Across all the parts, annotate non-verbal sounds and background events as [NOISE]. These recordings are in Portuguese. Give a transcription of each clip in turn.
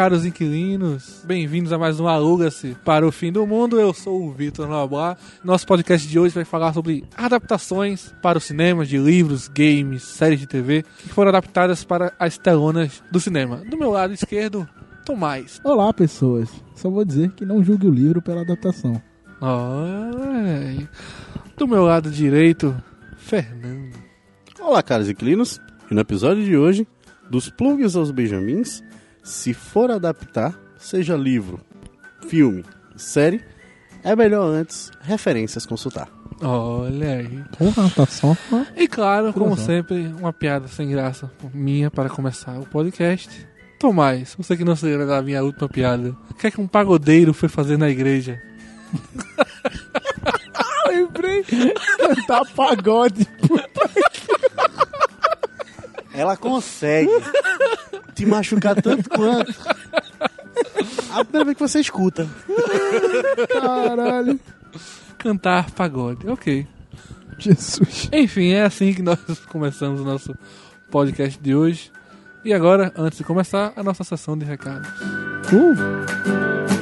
caros inquilinos. Bem-vindos a mais um Aluga-se para o Fim do Mundo. Eu sou o Vitor Noblar. Nosso podcast de hoje vai falar sobre adaptações para o cinema de livros, games, séries de TV que foram adaptadas para as telonas do cinema. Do meu lado esquerdo, Tomás. Olá, pessoas. Só vou dizer que não julgue o livro pela adaptação. Ai. Do meu lado direito, Fernando. Olá, caros inquilinos. E no episódio de hoje, dos plugs aos benjamins, se for adaptar, seja livro, filme, série, é melhor antes referências consultar. Olha aí. Porra, tá só. E claro, como Cruzão. sempre, uma piada sem graça minha para começar o podcast. Tomás, você que não se lembra da minha última piada, o que é que um pagodeiro foi fazer na igreja? [LAUGHS] Lembrei. Cantar pagode. Ela consegue te machucar tanto quanto a primeira vez que você escuta. Caralho. Cantar pagode. Ok. Jesus. Enfim, é assim que nós começamos o nosso podcast de hoje. E agora, antes de começar, a nossa sessão de recados. Uh.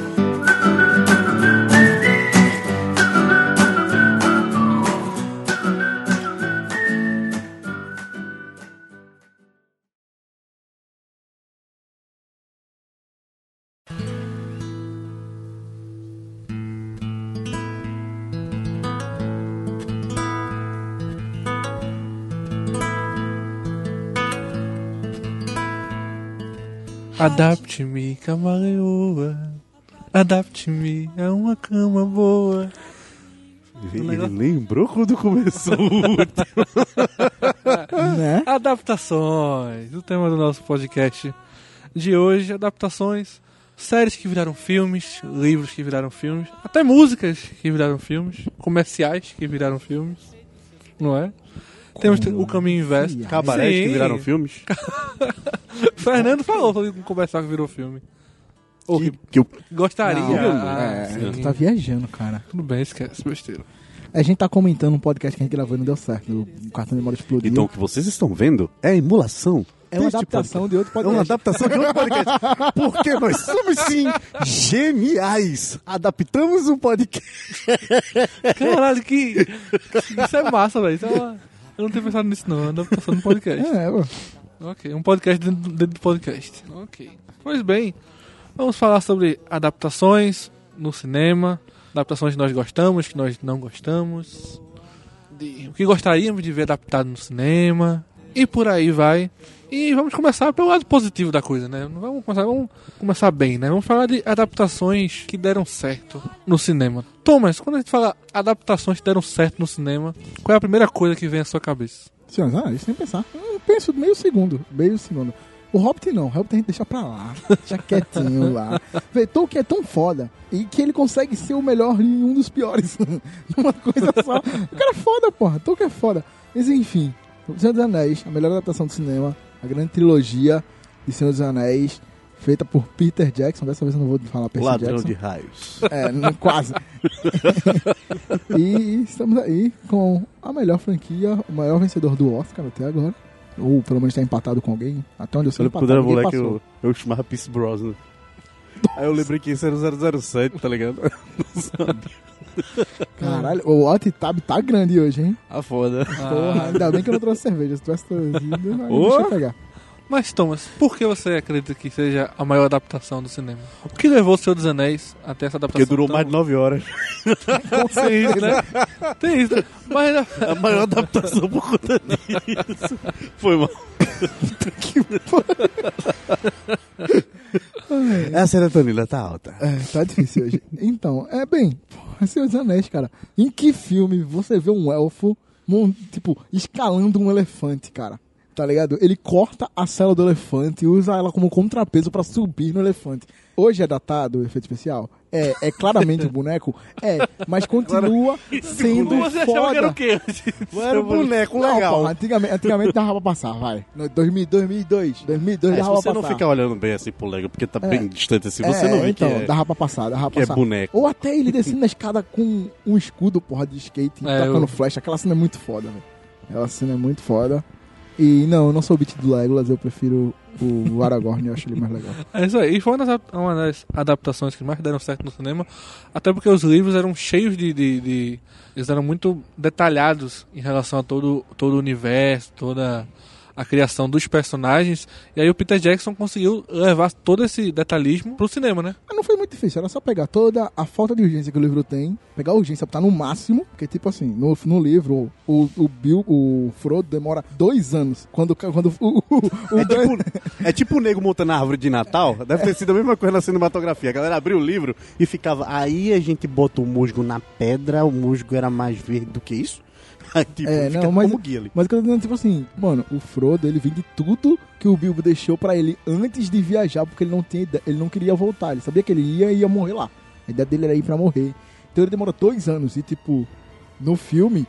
Adapte-me, camaleoa. Adapte-me a uma cama boa. Ele negócio- lembrou quando começou o [LAUGHS] Né? Adaptações. O tema do nosso podcast de hoje, adaptações, séries que viraram filmes, livros que viraram filmes, até músicas que viraram filmes, comerciais que viraram filmes, não é? Temos o caminho inverso. Cabarés que viraram filmes. [LAUGHS] Fernando falou sobre comercial que virou filme. Ou Que, que que eu gostaria. Não, ah, é, tu tá viajando, cara. Tudo bem, esquece, besteira. A gente tá comentando um podcast que a gente gravou e não deu certo. O cartão de memória explodiu. Então, o que vocês estão vendo é a emulação. é uma adaptação de outro É uma podcast. adaptação de outro podcast. [LAUGHS] Porque nós somos, sim, geniais. Adaptamos um podcast. Caralho, que. Isso é massa, velho. Isso é uma- Eu não tinha pensado nisso, não. É adaptação do podcast. É, pô. Ok, um podcast dentro, do- dentro do podcast. Ok. Pois bem, vamos falar sobre adaptações no cinema, adaptações que nós gostamos, que nós não gostamos, de, o que gostaríamos de ver adaptado no cinema, e por aí vai. E vamos começar pelo lado positivo da coisa, né? Vamos começar, vamos começar bem, né? Vamos falar de adaptações que deram certo no cinema. Thomas, quando a gente fala adaptações que deram certo no cinema, qual é a primeira coisa que vem à sua cabeça? Senhores, ah, isso sem pensar. Eu penso meio segundo. Meio segundo. O Hobbit não, o Hobbit a gente deixa pra lá. [LAUGHS] Deixa quietinho lá. Vê, Tolkien é tão foda e que ele consegue ser o melhor em um dos piores. [LAUGHS] Numa coisa só. O cara é foda, porra. Tolkien é foda. Mas enfim, O Senhor dos Anéis, a melhor adaptação do cinema, a grande trilogia de Senhor dos Anéis, feita por Peter Jackson. Dessa vez eu não vou falar Percy Ladrão Jackson. de raios. É, não- quase. [LAUGHS] e estamos aí com a melhor franquia, o maior vencedor do Oscar até agora. Ou pelo menos está empatado com alguém. Até onde eu sei, lembro quando era empatado, moleque, passou. eu, eu chamava Pierce Brosnan. Aí eu lembrei que esse era o 007, tá ligado? Não [LAUGHS] sabe. Caralho, o Hot Tab tá grande hoje, hein? Ah, foda. Porra, ainda bem que eu não trouxe cerveja. Se tivesse trazido, aí deixa eu pegar. Mas, Thomas, por que você acredita que seja a maior adaptação do cinema? O que levou o Senhor dos Anéis até essa adaptação? Porque durou tão- mais de 9 horas. [LAUGHS] Tem isso, né? Tem isso. Mas né? A maior adaptação por conta disso. Foi mal. [LAUGHS] [LAUGHS] A serotonina tá alta. É, tá difícil hoje. Então, é bem, Senhor dos Anéis, cara. Em que filme você vê um elfo, tipo, escalando um elefante, cara? Tá ligado? Ele corta a cela do elefante e usa ela como contrapeso pra subir no elefante. Hoje é datado o efeito especial? É, é claramente o boneco? É, mas continua sendo você achava que era o foda. quê? antes? Era um boneco Não, legal. porra, antigamente, antigamente dava pra passar, vai. No 2000, 2002, 2002 É, se dava você pra não passar. ficar olhando bem assim pro Lego, porque tá É. bem distante assim, É, você não vê então, que é, dava pra passar, dava pra que é passar. boneco. Ou até ele descendo a escada com um escudo, porra, de skate, É, tacando eu- flecha. Aquela cena é muito foda, velho. Aquela cena é muito foda. E não, eu não sou o beat do Legolas, eu prefiro o Aragorn, eu acho ele mais legal. É isso aí. E foi uma das, uma das adaptações que mais deram certo no cinema. Até porque os livros eram cheios de. de, de- eles eram muito detalhados em relação a todo, todo o universo, toda a criação dos personagens. E aí o Peter Jackson conseguiu levar todo esse detalhismo pro cinema, né? Mas não foi muito difícil, era só pegar toda a falta de urgência que o livro tem, pegar a urgência, botar no máximo, porque tipo assim, no, no livro, o, o Bill, o Frodo demora dois anos. Quando, quando o, o, o É tipo, é tipo o nego montando a árvore de Natal. Deve ter sido a mesma coisa na cinematografia. A galera abriu o livro e ficava. Aí a gente bota o musgo na pedra, o musgo era mais verde do que isso. [LAUGHS] Tipo, É, fica não, mas- como guia ali. Mas o que eu tô dizendo, tipo assim, mano, o Frodo, ele vende tudo que o Bilbo deixou pra ele antes de viajar, porque ele não tinha ide- ele não queria voltar. Ele sabia que ele ia e ia morrer lá. A ideia dele era ir pra morrer. Então ele demora dois anos e, tipo, no filme,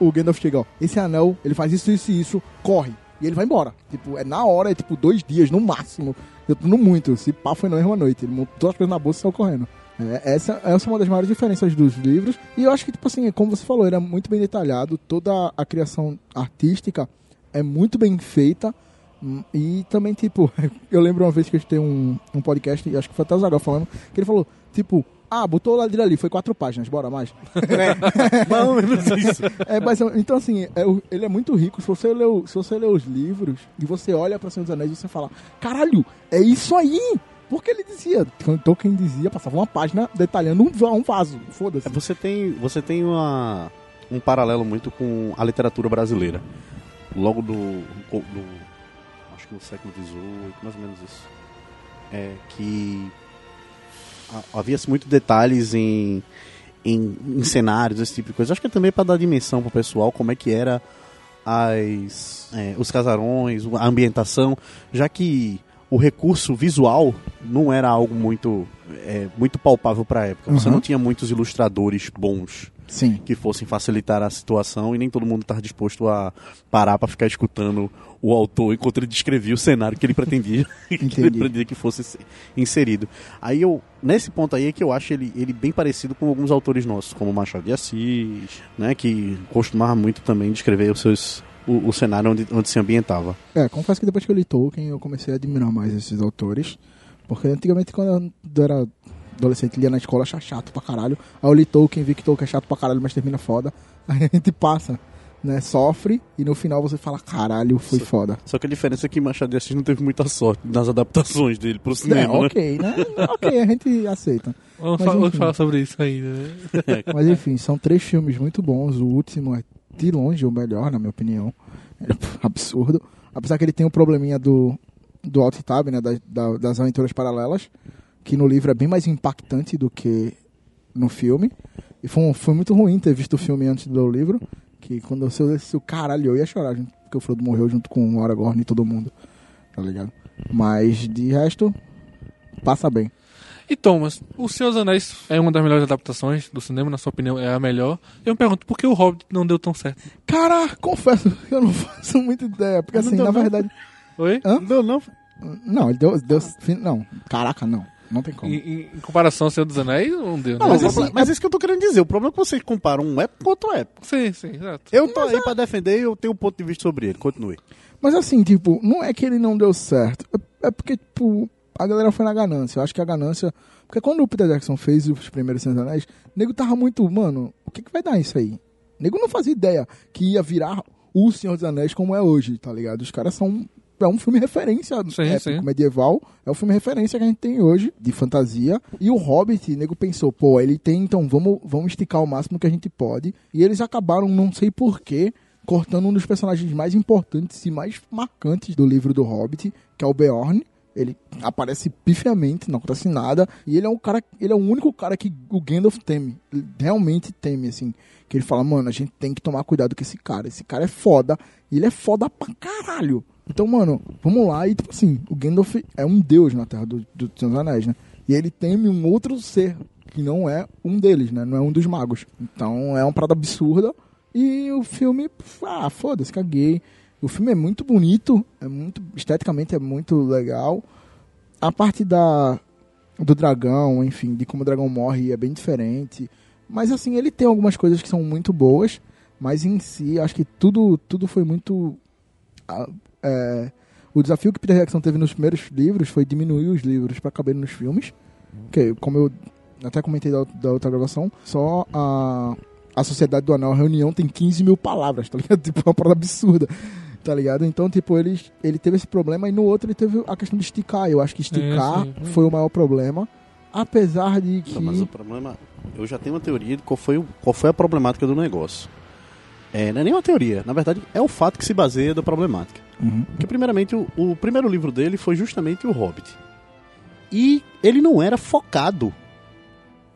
o Gandalf chega, ó, esse anel, ele faz isso, isso e isso, corre. E ele vai embora. Tipo, é na hora, é tipo dois dias no máximo. Eu tô no muito. Se pá, foi na mesma noite. Ele montou as coisas na bolsa e saiu correndo. É, essa, essa é uma das maiores diferenças dos livros. E eu acho que, tipo assim, como você falou, ele é muito bem detalhado. Toda a criação artística é muito bem feita. Hum, E também, tipo, [LAUGHS] eu lembro uma vez que a gente tem um, um podcast, e acho que foi até o Zagal falando, que ele falou, tipo, ah, botou o ladrilho ali, foi quatro páginas, bora mais. Mais ou menos isso. É, mas, então, assim, é ele é muito rico. Se você, lê, se você lê os livros e você olha pra Senhor dos Anéis, você fala: caralho, é isso aí! Porque ele dizia, Tolkien dizia, passava uma página detalhando um, um vaso. Foda-se. É, Você tem, você tem uma, um paralelo muito com a literatura brasileira. Logo do, do acho que no século XVIII, mais ou menos isso. É que ha- havia-se muito detalhes em, em, em cenários, esse tipo de coisa. Acho que é também para dar dimensão pro pessoal como é que era as, é, os casarões, a ambientação, já que o recurso visual não era algo muito, é, muito palpável para a época. Você Uhum. não tinha muitos ilustradores bons Sim. que fossem facilitar a situação e nem todo mundo estava disposto a parar para ficar escutando o autor enquanto ele descrevia o cenário que ele pretendia [LAUGHS] que ele pretendia que fosse se- inserido. Aí eu nesse ponto aí é que eu acho ele, ele bem parecido com alguns autores nossos, como Machado de Assis, né, que costumava muito também descrever os seus o, o cenário onde, onde se ambientava. É, confesso que depois que eu li Tolkien, eu comecei a admirar mais esses autores. Porque antigamente, quando eu era adolescente, lia na escola, achava chato pra caralho. Aí eu li Tolkien, vi que Tolkien é chato pra caralho, mas termina foda. [LAUGHS] Aí a gente passa, né? Sofre e no final você fala, caralho, foi Só- foda. Só que a diferença é que Machado de Assis não teve muita sorte nas adaptações dele pro É, cinema, né? ok, né? ok, a gente aceita. Vamos, Mas fa- vamos falar sobre isso ainda, né? [LAUGHS] Mas enfim, são três filmes muito bons. O último é de longe o melhor, na minha opinião. [LAUGHS] É absurdo. Apesar que ele tem um probleminha do, do alt tab, né? da- da- das aventuras paralelas. Que no livro é bem mais impactante do que no filme. E foi, um- foi muito ruim ter visto o filme antes do livro. Que quando eu assisti o caralho, eu ia chorar, gente, porque o Frodo morreu junto com o Aragorn e todo mundo. Tá ligado? Mas de resto, passa bem. E Thomas, O Senhor dos Anéis é uma das melhores adaptações do cinema, na sua opinião, é a melhor. Eu me pergunto, por que o Hobbit não deu tão certo? Cara, confesso [LAUGHS] que eu não faço muita ideia. Porque Não assim, deu na não? verdade. Oi? Hã? Não, não. Não, ele deu, deu. Não, caraca, não. Não tem como. Em, em- comparação ao Senhor dos Anéis, não deu? Não, mas, Mas assim, mas é isso que eu tô querendo dizer. O problema é que vocês comparam um época com outro época. Sim, sim, exato. Eu tô aí pra defender e eu tenho um ponto de vista sobre ele. Continue. Mas assim, tipo, não é que ele não deu certo. É, é porque, tipo, a galera foi na ganância. Eu acho que a ganância. Porque quando o Peter Jackson fez os primeiros Senhor dos Anéis, o nego tava muito, mano, o que, que vai dar isso aí? O nego não fazia ideia que ia virar o Senhor dos Anéis como é hoje, tá ligado? Os caras são. É um filme referência Sim, épico, sim. medieval. É o filme referência que a gente tem hoje, de fantasia. E o Hobbit, o nego pensou, pô, ele tem, então vamos, vamos esticar o máximo que a gente pode. E eles acabaram, não sei porquê, cortando um dos personagens mais importantes e mais marcantes do livro do Hobbit, que é o Beorn. Ele aparece pifiamente, não acontece nada. E ele é um cara, ele é o único cara que o Gandalf teme. Ele realmente teme, assim. Que ele fala, mano, a gente tem que tomar cuidado com esse cara. Esse cara é foda. E ele é foda pra caralho. Então, mano, vamos lá. E, tipo assim, o Gandalf é um deus na Terra do, do Senhor dos Anéis, né? E ele teme um outro ser, que não é um deles, né? Não é um dos magos. Então, é uma parada absurda. E o filme, ah, foda-se, caguei. O filme é muito bonito, é muito esteticamente é muito legal. A parte da do dragão, enfim, de como o dragão morre é bem diferente. Mas assim, ele tem algumas coisas que são muito boas, mas em si, acho que tudo tudo foi muito é, o desafio que Peter Jackson teve nos primeiros livros foi diminuir os livros para caber nos filmes. Que, como eu até comentei da, da outra gravação, só a, a Sociedade do Anel, a reunião, tem 15 mil palavras, tá ligado? [LAUGHS] Tipo, é uma parada absurda. Tá ligado? Então, tipo, ele, ele teve esse problema e no outro ele teve a questão de esticar. Eu acho que esticar sim. foi o maior problema. Apesar de que. Não, mas o problema. Eu já tenho uma teoria de qual foi, o- qual foi a problemática do negócio. É, não é nem uma teoria, na verdade é o fato que se baseia da problemática. Uhum. Porque, primeiramente, o, o primeiro livro dele foi justamente O Hobbit. E ele não era focado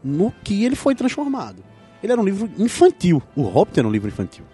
no que ele foi transformado. Ele era um livro infantil. O Hobbit era um livro infantil.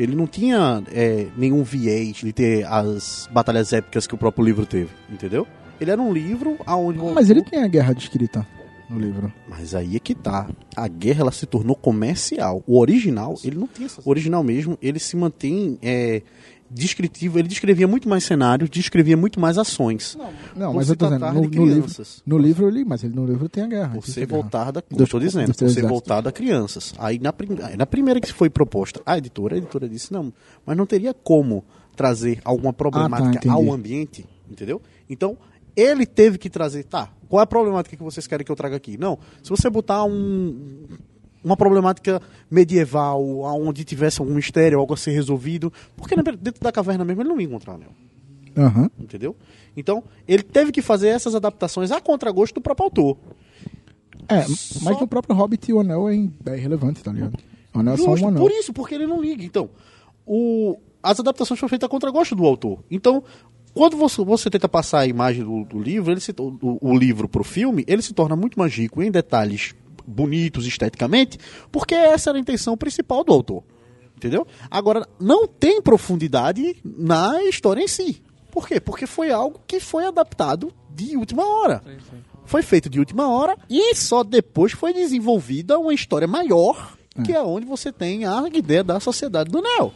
Ele não tinha é, nenhum viés de ter as batalhas épicas que o próprio livro teve, entendeu? Ele era um livro aonde... Mas ele tem a guerra descrita no livro. mas aí é que tá. A guerra ela se tornou comercial. O original, ele não tinha essa. O original mesmo, ele se mantém é, descritivo. Ele descrevia muito mais cenários, descrevia muito mais ações. Não, Por mas eu tô dizendo, no, no livro, no livro ele, mas ele no livro tem a guerra. Por ser voltada, como eu tô dizendo, por ser voltada a crianças. Aí na, prim- na primeira que foi proposta a editora, a editora disse, não, mas não teria como trazer alguma problemática entendi. ao ambiente, entendeu? Então, ele teve que trazer, tá, qual é a problemática que vocês querem que eu traga aqui? Não, se você botar um, uma problemática medieval, onde tivesse algum mistério, algo a ser resolvido, porque dentro da caverna mesmo ele não ia encontrar anel Aham. entendeu? Então, ele teve que fazer essas adaptações a contragosto do próprio autor. É, Só- mas no próprio Hobbit o anel é, é irrelevante, tá ligado? O anel é só um anel. por isso, porque ele não liga. Então, o- as adaptações foram feitas a contragosto do autor. Então, quando você, você tenta passar a imagem do, do livro, ele se, o, o livro pro filme, ele se torna muito mais rico em detalhes bonitos esteticamente, porque essa era a intenção principal do autor. Entendeu? Agora, não tem profundidade na história em si. Por quê? Porque foi algo que foi adaptado de última hora. Foi feito de última hora e só depois foi desenvolvida uma história maior, que é onde você tem a ideia da sociedade do Neo.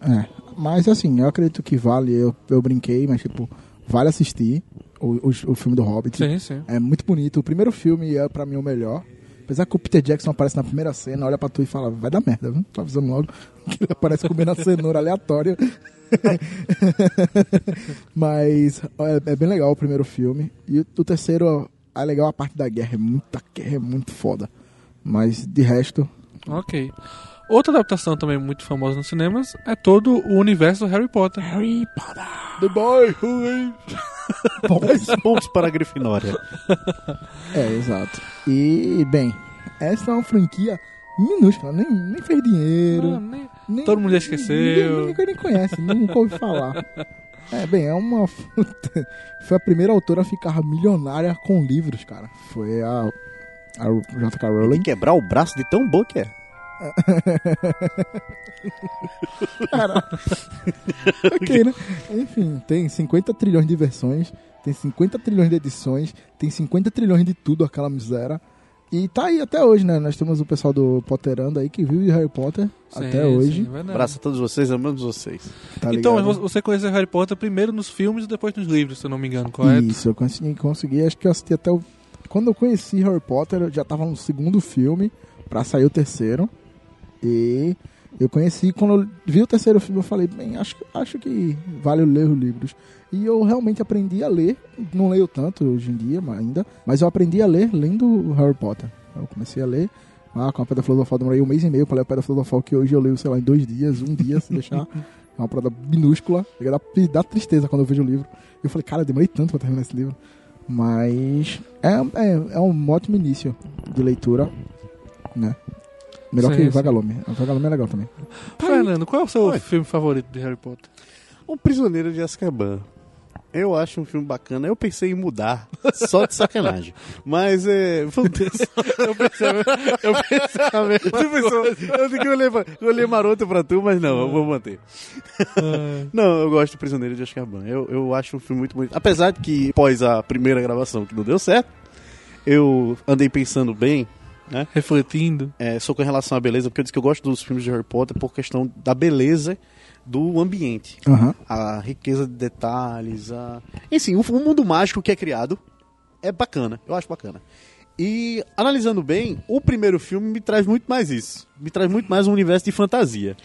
É, mas assim, eu acredito que vale, eu, eu brinquei, mas tipo, vale assistir o, o, o filme do Hobbit. Sim, sim. É muito bonito. O primeiro filme é pra mim o melhor. Apesar que o Peter Jackson aparece na primeira cena, olha pra tu e fala, vai dar merda, viu? Tô avisando logo [LAUGHS] que ele aparece comendo a cenoura aleatória. [LAUGHS] Mas é, é bem legal o primeiro filme. E o, o terceiro é legal a parte da guerra. É muita guerra, é muito foda. Mas de resto, Ok. Outra adaptação também muito famosa nos cinemas é todo o universo do Harry Potter. Harry Potter. The Boy Who [LAUGHS] Dois pontos para a Grifinória. É, exato. E, bem, essa é uma franquia minúscula, nem, nem fez dinheiro. Ah, nem- nem- todo mundo já esqueceu. Ninguém, ninguém conhece, nunca ouvi falar. É, bem, é uma. [LAUGHS] Foi a primeira autora a ficar milionária com livros, cara. Foi a. A J.K. Rowling. que quebrar o braço de tão boa que é. [LAUGHS] ok, né? Enfim, tem 50 trilhões de versões, tem 50 trilhões de edições, tem 50 trilhões de tudo, aquela miséria. E tá aí até hoje, né? Nós temos o pessoal do Potterando aí que vive de Harry Potter Sim, até sim, hoje. verdade. Abraço a todos vocês, amamos vocês. Tá então, ligado? vo- você conheceu Harry Potter primeiro nos filmes e depois nos livros, se eu não me engano, correto? Isso, eu consegui, consegui, acho que eu assisti até o. Quando eu conheci Harry Potter, eu já tava no segundo filme, pra sair o terceiro. E eu conheci, quando eu vi o terceiro filme, eu falei, bem, acho, acho que vale ler os livros. E eu realmente aprendi a ler, não leio tanto hoje em dia ainda, mas eu aprendi a ler lendo Harry Potter. Eu comecei a ler ah, com a Pedra Filosofal, demorei um mês e meio pra ler a Pedra Filosofal, que hoje eu leio, sei lá, em dois dias, um dia, se deixar. [LAUGHS] É uma parada minúscula, dar- dá tristeza quando eu vejo o livro. Eu falei, cara, eu demorei tanto pra terminar esse livro. Mas é, é, é um ótimo início de leitura, né? Melhor Sim, que sim. Vagalume. O Vagalume é legal também. Fernando, qual é o seu Oi. filme favorito de Harry Potter? O Prisioneiro de Azkaban. Eu acho um filme bacana. Eu pensei em mudar, só de sacanagem. [LAUGHS] Mas é. ter- Eu pensei, eu pensei a mesma Você pensou, eu fiquei olhei, eu olhei maroto pra tu, mas não, eu vou manter. Não, eu gosto do Prisioneiro de Azkaban. Eu, eu acho um filme muito bonito. Apesar de que, após a primeira gravação que não deu certo, eu andei pensando bem, né? refletindo. É, só com relação à beleza, porque eu disse que eu gosto dos filmes de Harry Potter por questão da beleza do ambiente. Aham. A riqueza de detalhes, a... Enfim, o, o mundo mágico que é criado é bacana, eu acho bacana. E, analisando bem, o primeiro filme me traz muito mais isso. Me traz muito mais um universo de fantasia.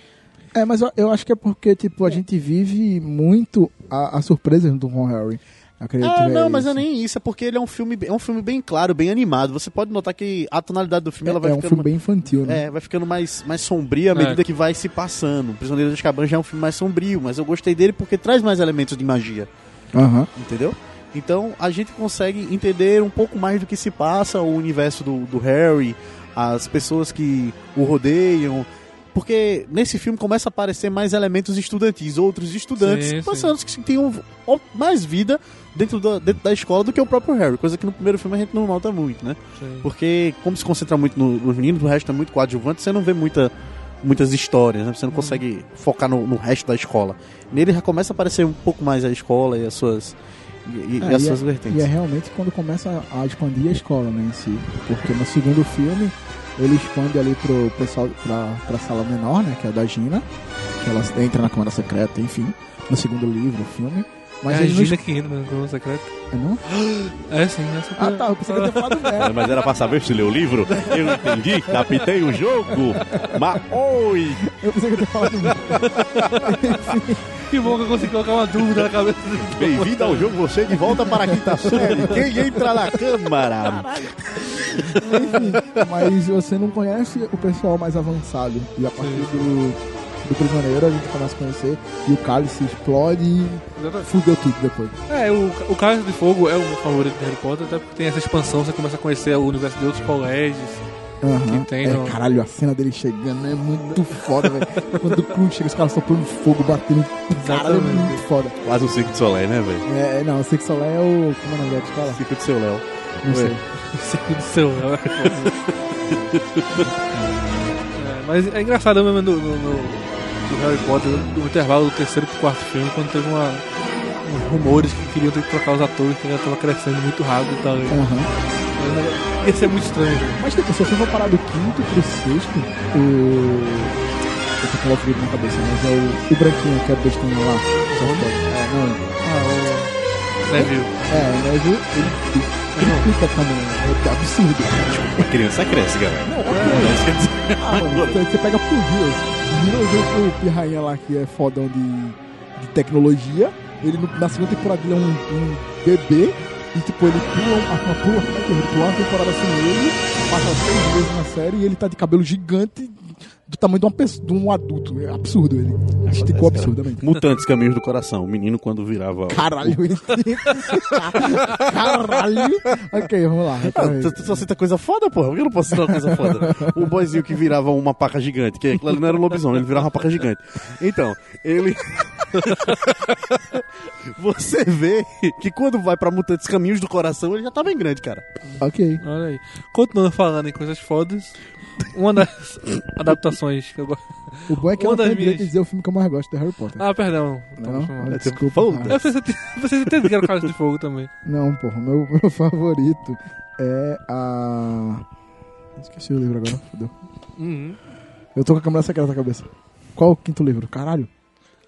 É, mas eu, eu acho que é porque, tipo, a gente vive muito a, a surpresa do Ron Harry. Acredito Ah, que não, é mas é nem isso, é porque ele é um filme, é um filme bem claro, bem animado. Você pode notar que a tonalidade do filme ela vai É um ficando filme bem infantil, né? É, vai ficando mais, mais sombrio à É. medida que vai se passando. O Prisioneiro de Azkaban já é um filme mais sombrio, mas eu gostei dele porque traz mais elementos de magia, Aham. entendeu? Então a gente consegue entender um pouco mais do que se passa, o universo do, do Harry, as pessoas que o rodeiam. Porque nesse filme começa a aparecer mais elementos estudantis, outros estudantes Sim, passando que tenham mais vida dentro da, dentro da escola do que o próprio Harry, coisa que no primeiro filme a gente não nota muito, né? Sim. Porque, como se concentra muito no- nos meninos, o resto é muito coadjuvante, você não vê muita, muitas histórias, né? Você não consegue focar no, no resto da escola. Nele já começa a aparecer um pouco mais a escola e as suas, e, e É, as e suas é- vertentes. E é realmente quando começa a expandir a escola, né, em si. Porque no segundo filme, ele expande ali pro pessoal, pra, pra sala menor, né, que é a da Gina, que ela entra na Câmara Secreta, enfim, no segundo livro, filme. Mas é a eles não Gina que entra no Clube Secreto. É, não? É sim, essa Ah, tá, eu pensei que eu tinha falado merda. Mas era pra saber se leu o livro? Eu entendi, captei o jogo. Mas oi! Eu pensei que eu tinha falado merda. Que bom que eu consegui colocar uma dúvida na cabeça do Bem-vindo ao jogo, você de volta para a quinta série. Quem entra na câmara? Enfim, mas você não conhece o pessoal mais avançado. E a partir do, do prisioneiro a gente começa a conhecer e o cálice explode e fudeu tudo depois. É, o, o Cálice de Fogo é o meu favorito de Harry Potter, até porque tem essa expansão, você começa a conhecer o universo de outros colégios. Que tem é, caralho, a cena dele chegando é muito foda, velho. Quando o Cruz chega, os caras soprando fogo, batendo. Caralho, é muito foda. Quase um Circo de Soleil, né, velho? É, não, eu sei que Solé é o. Como é o nome da escola? Circo de seu Léo. Não sei. Circo do céu. né? é, mas é engraçado mesmo no, no, no- do Harry Potter, no intervalo do terceiro pro quarto filme, quando teve uma, uns rumores que queriam ter que trocar os atores, que já tava crescendo muito rápido e tal. Aham. mas Ia ser muito estranho. velho. Mas tipo, se você for parar do quinto pro sexto, o. Eu tô com o na cabeça, mas é o, o branquinho que é bestinho lá. É, não. Ah, o Neville. É, o Neville, ele, ele, fica também. É absurdo. A criança cresce, galera. Não, ok. Ah, mano, [LAUGHS] você, você pega por dias. O o pirrainha lá que é fodão de, de tecnologia. Ele na segunda temporada ele é um, um bebê. E tipo, ele pula uma, pula, é é? Pula uma temporada sem ele, passa seis meses na série e ele tá de cabelo gigante do tamanho de, uma pessoa, de um adulto. É absurdo ele. Esticou absurdamente. Mutantes Caminhos do Coração. O menino quando virava. Caralho, ele [LAUGHS] Caralho! Ok, vamos lá. Ah, tu, tu só cita coisa foda, porra. Por que eu não posso citar uma coisa foda? [LAUGHS] O boyzinho que virava uma paca gigante, que aquilo ali não era um lobisomem, ele virava uma paca gigante. Então, ele. [LAUGHS] Você vê que quando vai pra Mutantes Caminhos do Coração, ele já tá bem grande, cara. Ok. Olha aí. Continuando falando em coisas fodas, uma das [LAUGHS] adaptações que eu gosto. O bom é que eu Uma não tenho direito minhas- dizer o filme que eu mais gosto de Harry Potter. Ah, perdão. Não, Não, olha, É desculpa. Eu pensei, vocês entenderam que era o Cálice de Fogo também. Não, porra, meu, [LAUGHS] meu favorito é a. Esqueci o livro agora, fodeu. Uhum. Eu tô com a câmera secreta na cabeça. Qual o quinto livro? Caralho.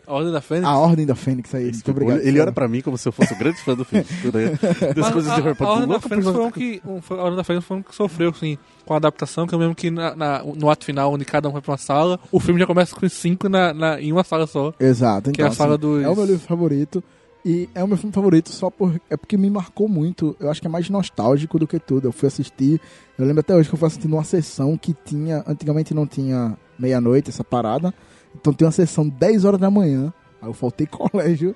A Ordem da Fênix. A Ordem da Fênix aí. Muito obrigado. ele olha pra mim como se eu fosse um grande fã do filme. [LAUGHS] Das coisas a, de Harry a Potter. Ordem da Louco Fênix foi um que, um, foi- a Ordem da Fênix foi um que sofreu, assim, com a adaptação, que eu lembro que na, na- no ato final, onde cada um vai pra uma sala, o filme já começa com cinco na, na- em uma sala só. Exato, então. Que é a sala assim, dos- É o meu livro favorito. E é o meu filme favorito só por. É porque me marcou muito. Eu acho que é mais nostálgico do que tudo. Eu fui assistir. Eu lembro até hoje que eu fui assistir numa sessão que tinha. Antigamente não tinha meia-noite essa parada. Então tem uma sessão 10 horas da manhã. Aí eu faltei [LAUGHS] colégio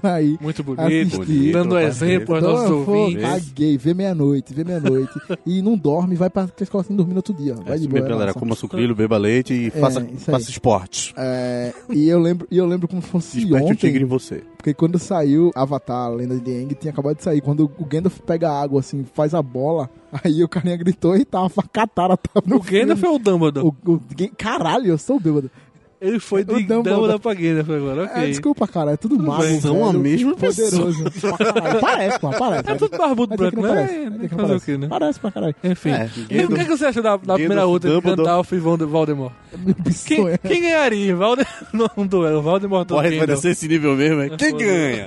pra ir. Muito bonito, Assistir. dando Bonito, exemplo aos Então nossos ouvintes. caguei, vê meia-noite, vê meia-noite. e não dorme, vai pra escola sem dormir no outro dia. É Vai isso de mesmo, boa. galera. relaxa. Coma sucrilho, beba leite e É, faça, faça esportes. É, e eu lembro, e eu lembro como se fosse Desperte o tigre em ontem, você. porque quando saiu Avatar, a Lenda de Aang, tinha acabado de sair. Quando o Gandalf pega a água, assim, faz a bola, aí o carinha gritou e tava a catara tava no O Gandalf é o Dumbledore. O, o- caralho, eu sou bêbado. Ele foi de o Dumbledore. Pra Gandalf agora, ok. É, desculpa, cara, é tudo mago. bem. São a mesma poderoso. [LAUGHS] Pra caralho. Parece, pô, parece. É tudo barbudo que branco, né? parece. É, dizer que fazer o quê, né? Parece pra caralho. Enfim. É, E o que, é que você acha da, da primeira luta de. Gandalf e Voldemort? Quem, quem ganharia? Valde... [LAUGHS] Não, um duelo. Voldemort ou Porra, vai descer esse nível mesmo, é? Quem ganha?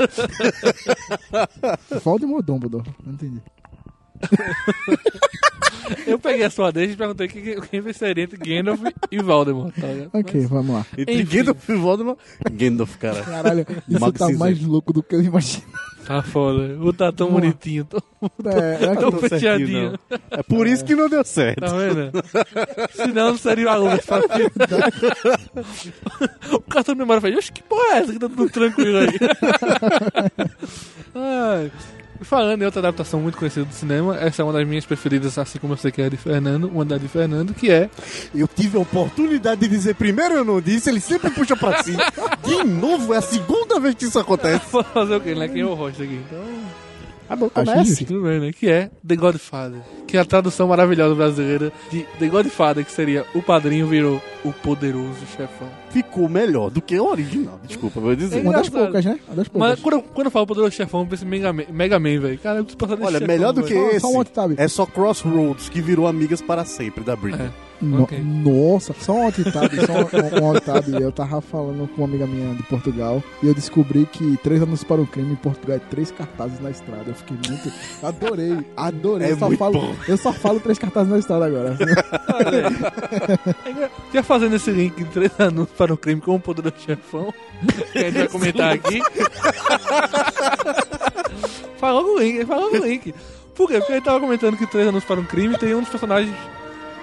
[LAUGHS] Voldemort ou Dumbledore? Não entendi. Eu peguei a sua deixa e perguntei quem, quem venceria entre Gandalf e Voldemort, tá? Ok, vamos lá. Entre Enfim. Gandalf e Voldemort. Gandalf, cara. Caralho, isso Mago tá mais louco do que eu imagino. Tá foda. O tá tão Vamos bonitinho, tão, É, é tão não. É por isso que não deu certo. Tá vendo? Senão não seria uma luz. O cartão de memória fala, oxe, que porra é essa que tá tudo tranquilo aí? [LAUGHS] Ai. E Falando em outra adaptação muito conhecida do cinema, essa é uma das minhas preferidas, assim como eu sei que é a de Fernando, uma da de Fernando, que é Eu tive a oportunidade de dizer primeiro, eu não disse, ele sempre puxa pra si. [LAUGHS] De novo, é a segunda vez que isso acontece. Vou fazer o quê, né? Quem é o host aqui? Então, Ah, bom, Acho comece. tudo bem, né? Que é The Godfather. Que é a tradução maravilhosa brasileira de The Godfather, que seria o padrinho virou o poderoso chefão. Ficou melhor do que o original. Desculpa, vou dizer. Uma das poucas, né? Uma das poucas. Mas quando eu, quando eu falo poderoso chefão, eu penso em Mega Man, Mega Man velho. Cara, eu preciso passar desse Olha, chefão, melhor do velho. que esse. só um. É só Crossroads que virou Amigas para Sempre da Britney. É. No- Ok. Nossa, só um alt-tab, só um, um. Eu tava falando com uma amiga minha de Portugal e eu descobri que Três Anos para o Crime em Portugal é três cartazes na estrada. Eu fiquei muito... Adorei, adorei. É eu, só muito falo, bom. eu só falo três cartazes na estrada agora. [LAUGHS] Olha aí. Fazendo esse link de três anúncios para o crime com o poderoso chefão, que a gente vai comentar aqui. [LAUGHS] fala logo o link, fala logo o link. Por quê? Porque ele tava comentando que três anúncios para um crime tem um dos personagens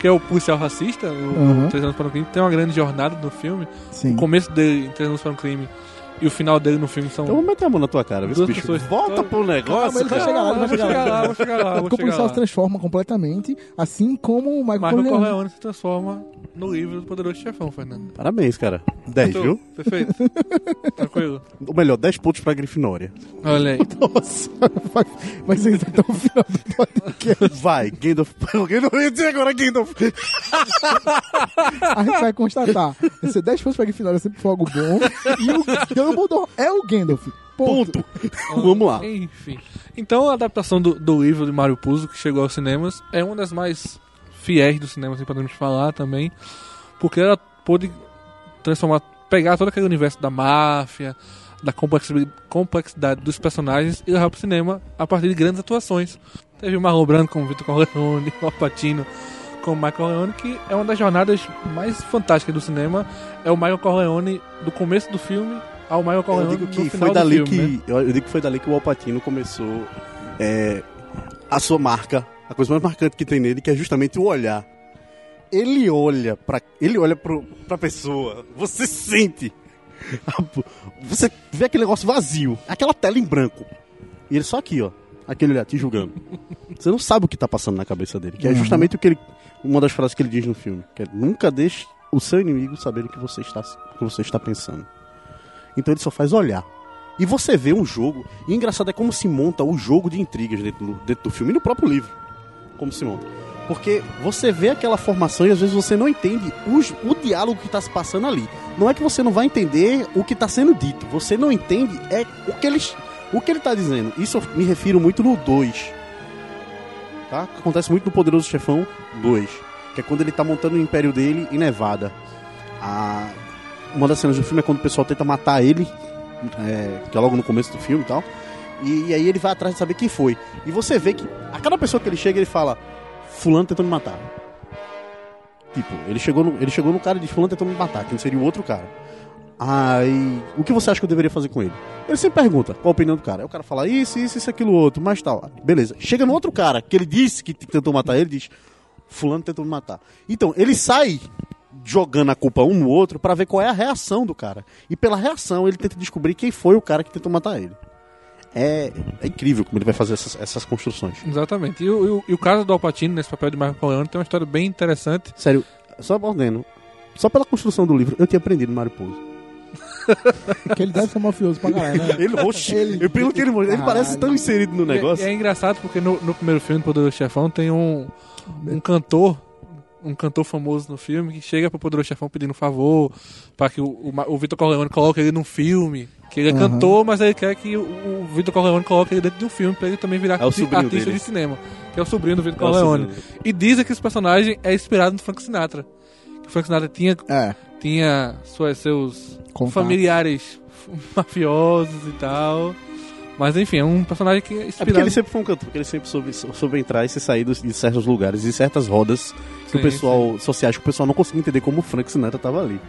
que é o policial racista, o Uhum. Três Anos para um Crime, tem uma grande jornada no filme. Sim. O começo dele em Três Anos para um Crime e o final dele no filme são Então vou meter a mão na tua cara, viu, bicho? pessoas- Volta pro negócio, Calma, ele vai cara. chegar lá, ele vai chegar lá. vou chegar lá, o policial se transforma completamente, assim como o Michael, Michael Corleone. Corleone se transforma no livro do Poderoso Chefão, Fernando. Parabéns, cara. 10, Tô- viu? Perfeito. Tranquilo. Ou melhor, 10 pontos pra Grifinória. Olha aí. [LAUGHS] Nossa, vai, vai ser até o final do podcast. Vai, Gandalf. Gandalf, eu ia dizer agora Gandalf. [LAUGHS] [LAUGHS] A gente vai constatar. Esse 10 pontos pra Grifinória sempre foi algo bom. E o Dumbledore é o Gandalf. Ponto. Ponto. Vamos lá. Enfim. Então a adaptação do, do livro de Mario Puzo, que chegou aos cinemas, é uma das mais fiéis do cinema, assim podemos falar também. Porque ela pôde transformar, pegar todo aquele universo da máfia, da complexi- complexidade dos personagens e levar pro cinema a partir de grandes atuações. Teve o Marlon Brando como Vitor Corleone, [LAUGHS] o Al Pacino como Michael Corleone, que é uma das jornadas mais fantásticas do cinema. É o Michael Corleone do começo do filme ao Michael Eu Corleone digo no que foi dali filme, né? que. Eu eu digo que foi dali que o Alpatino começou é, a sua marca, a coisa mais marcante que tem nele, que é justamente o olhar. Ele olha pra. Ele olha pro, pra pessoa. Você sente. Você vê aquele negócio vazio, aquela tela em branco. E ele só aqui, ó. Aquele olhar, te julgando. [LAUGHS] Você não sabe o que tá passando na cabeça dele. Que é Uhum. justamente o que ele. Uma das frases que ele diz no filme. Que é nunca deixe o seu inimigo saber o que você está, o que você está pensando. Então ele só faz olhar. E você vê um jogo. E engraçado é como se monta o jogo de intrigas dentro do, dentro do filme e no próprio livro. Como se monta. Porque você vê aquela formação e às vezes você não entende o diálogo que está se passando ali. Não é que você não vai entender o que está sendo dito. Você não entende é o que ele, o que ele está dizendo. Isso eu me refiro muito no 2. Tá? Acontece muito no Poderoso Chefão 2. Que é quando ele está montando o império dele em Nevada. A, uma das cenas do filme é quando o pessoal tenta matar ele, é, que é logo no começo do filme e tal. E, aí ele vai atrás de saber quem foi. E você vê que a cada pessoa que ele chega, ele fala: Fulano tentou me matar. Tipo, ele chegou no, ele chegou no cara de Fulano tentou me matar, que seria o outro cara. Aí, o que você acha que eu deveria fazer com ele? Ele sempre pergunta qual a opinião do cara. Aí o cara fala isso, isso, isso, aquilo, outro, mas tal. Beleza. Chega no outro cara, que ele disse que tentou matar ele, diz: Fulano tentou me matar. Então, ele sai jogando a culpa um no outro pra ver qual é a reação do cara. E pela reação ele tenta descobrir quem foi o cara que tentou matar ele. É, é incrível como ele vai fazer essas, essas construções. Exatamente. E o, e o- e o caso do Alpatino nesse papel de Michael Corleone tem uma história bem interessante. Sério, só mordendo. Só pela construção do livro, eu tinha aprendido Mário Pouso. [LAUGHS] Que ele deve ser mafioso pra caralho, né? [LAUGHS] Ele, oxe, Ele- eu, pelo que ele mostra, ele parece tão inserido no é- negócio. E é engraçado porque no, no primeiro filme, Poderoso Chefão, tem um, um cantor, um cantor famoso no filme, que chega pro Poderoso Chefão pedindo um favor para que o, o, o Vitor Corleone coloque ele num filme. Que ele é Aham. cantor, mas ele quer que o, o Vitor Corleone coloque ele dentro de um filme pra ele também virar É artista dele. de cinema. Que é o sobrinho do Vitor É Corleone. E dizem que esse personagem é inspirado no Frank Sinatra. Que o Frank Sinatra tinha É. tinha suas, seus Contatos. familiares [LAUGHS] mafiosos e tal. Mas enfim, é um personagem que é É porque inspirado. ele sempre foi um cantor, porque ele sempre soube, soube entrar e se sair dos- de certos lugares, de certas rodas que Sim, o pessoal, sociais, que o pessoal não conseguia entender como o Frank Sinatra tava ali.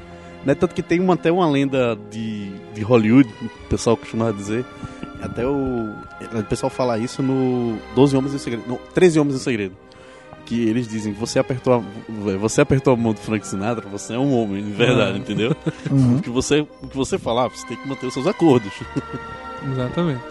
Né? Tanto que tem uma, até uma lenda de, de Hollywood, o pessoal costumava dizer, até o, o pessoal fala isso no 12 Homens em Segredo, não, 13 Homens em Segredo. Que eles dizem, você apertou a, você apertou a mão do Frank Sinatra, você é um homem, de verdade, Ah. entendeu? Uhum. O que você, o que você falar, você tem que manter os seus acordos. Exatamente.